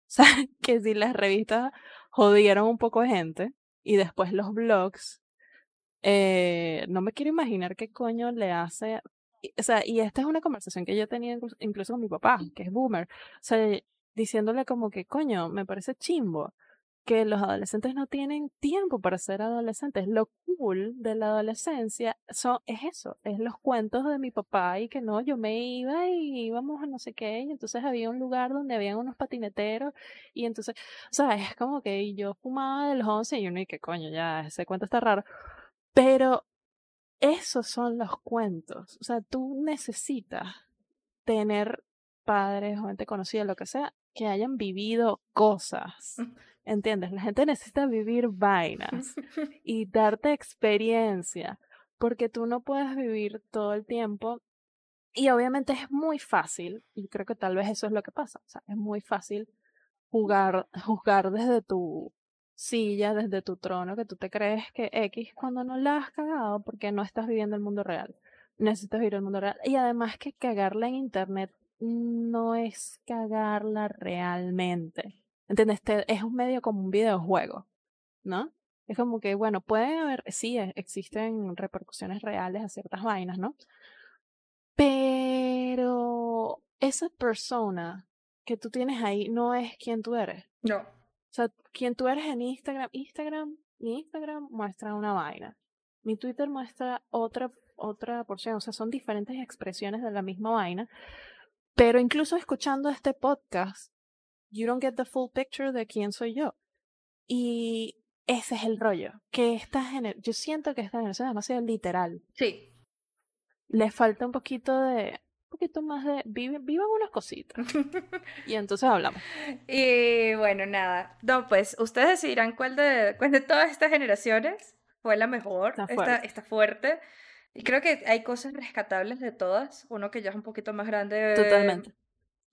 O sea, que si las revistas jodieron un poco de gente y después los blogs, eh, no me quiero imaginar qué coño le hace. O sea, y esta es una conversación que yo tenía incluso con mi papá, que es boomer. O sea, diciéndole como que, coño, me parece chimbo que los adolescentes no tienen tiempo para ser adolescentes. Lo cool de la adolescencia son, es eso, es los cuentos de mi papá y que no, yo me iba y íbamos a no sé qué, y entonces había un lugar donde había unos patineteros y entonces, o sea, es como que yo fumaba de los 11 y uno y que coño, ya ese cuento está raro, pero esos son los cuentos, o sea, tú necesitas tener padres gente conocida, lo que sea, que hayan vivido cosas ¿Entiendes? La gente necesita vivir vainas y darte experiencia, porque tú no puedes vivir todo el tiempo. Y obviamente es muy fácil, y creo que tal vez eso es lo que pasa, o sea, es muy fácil jugar, juzgar desde tu silla, desde tu trono, que tú te crees que X cuando no la has cagado porque no estás viviendo el mundo real. Necesitas vivir el mundo real. Y además que cagarla en internet no es cagarla realmente. ¿Entiendes? es un medio como un videojuego, ¿no? Es como que, bueno, puede haber, sí, e, existen repercusiones reales a ciertas vainas, ¿no? Pero esa persona que tú tienes ahí no es quien tú eres. No. O sea, quien tú eres en Instagram, Instagram, mi Instagram muestra una vaina. Mi Twitter muestra otra, otra porción. O sea, son diferentes expresiones de la misma vaina. Pero incluso escuchando este podcast, you don't get the full picture de quién soy yo. Y ese es el rollo, que esta generación, yo siento que esta generación es demasiado literal. Sí. Le falta un poquito de, un poquito más de, vivan unas cositas. y entonces hablamos. Y bueno, nada. No, pues ustedes decidirán cuál de, cuál de todas estas generaciones fue la mejor. Está fuerte. está fuerte. Y creo que hay cosas rescatables de todas. Uno que ya es un poquito más grande. Totalmente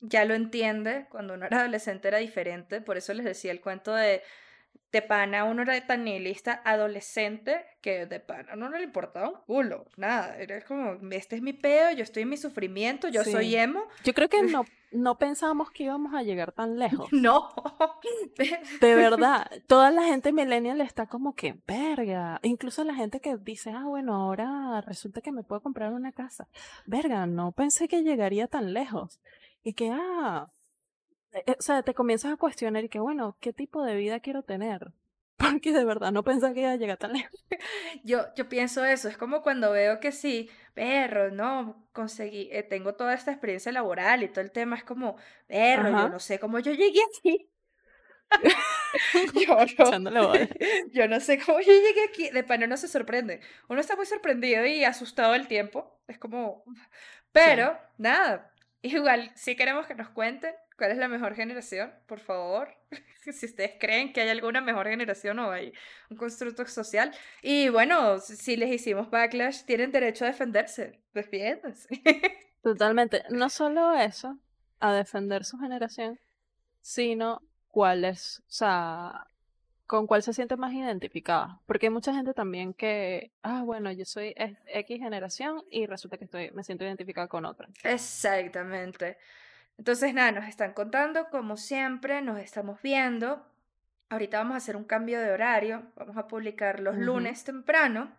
ya lo entiende, cuando uno era adolescente era diferente, por eso les decía el cuento de, de pana, uno era tan nihilista adolescente que de pana no le importaba un culo, nada, era como, este es mi peo, yo estoy en mi sufrimiento, yo soy emo. Yo creo que no, no pensábamos que íbamos a llegar tan lejos. No. De verdad, toda la gente millennial está como que, verga, incluso la gente que dice, ah, bueno, ahora resulta que me puedo comprar una casa. Verga, no pensé que llegaría tan lejos. Y que, ah, e, e, o sea, te comienzas a cuestionar y que, bueno, ¿qué tipo de vida quiero tener? Porque de verdad no pensaba que iba a llegar tan lejos. Yo, yo pienso eso, es como cuando veo que sí, perro, no, conseguí, eh, tengo toda esta experiencia laboral y todo el tema, es como, perro, yo no sé cómo yo llegué aquí. yo, no, yo no sé cómo yo llegué aquí. De panel no se sorprende. Uno está muy sorprendido y asustado al tiempo. Es como. Pero, nada, Igual, si queremos que nos cuenten cuál es la mejor generación, por favor. si ustedes creen que hay alguna mejor generación o hay un constructo social. Y bueno, si les hicimos backlash, tienen derecho a defenderse. Defiéndanse. Totalmente. No solo eso, a defender su generación, sino cuál es, o sea, con cuál se siente más identificada. Porque hay mucha gente también que, ah, bueno, yo soy X generación y resulta que estoy, me siento identificada con otra. Exactamente. Entonces, nada, nos están contando, como siempre, nos estamos viendo. Ahorita vamos a hacer un cambio de horario, vamos a publicar los lunes temprano.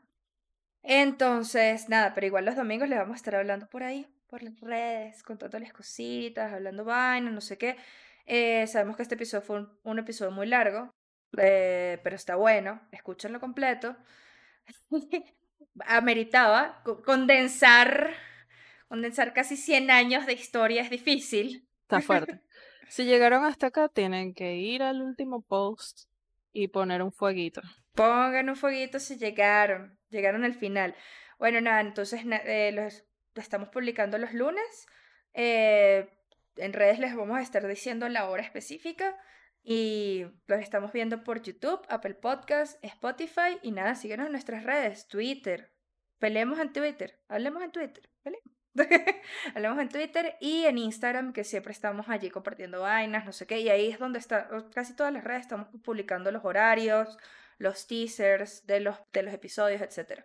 Entonces, nada, pero igual los domingos les vamos a estar hablando por ahí, por las redes, contándoles cositas, hablando vainas, no sé qué. Eh, sabemos que este episodio fue un episodio muy largo, eh, pero está bueno, escúchenlo completo. Ameritaba condensar, condensar casi 100 años de historia es difícil. Está fuerte. si llegaron hasta acá, tienen que ir al último post y poner un fueguito. Pongan un fueguito si llegaron, llegaron al final. Bueno, nada, entonces eh, los, lo estamos publicando los lunes. Eh, en redes les vamos a estar diciendo la hora específica. Y los estamos viendo por YouTube, Apple Podcast, Spotify y nada, síguenos en nuestras redes, Twitter. Peleemos en Twitter, hablemos en Twitter, hablemos en Twitter y en Instagram, que siempre estamos allí compartiendo vainas, no sé qué. Y ahí es donde está, casi todas las redes estamos publicando los horarios, los teasers de los, de los episodios, etc.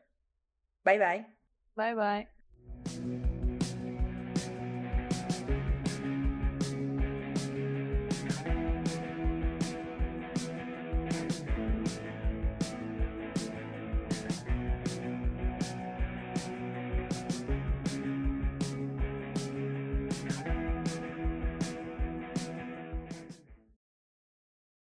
Bye bye. Bye bye.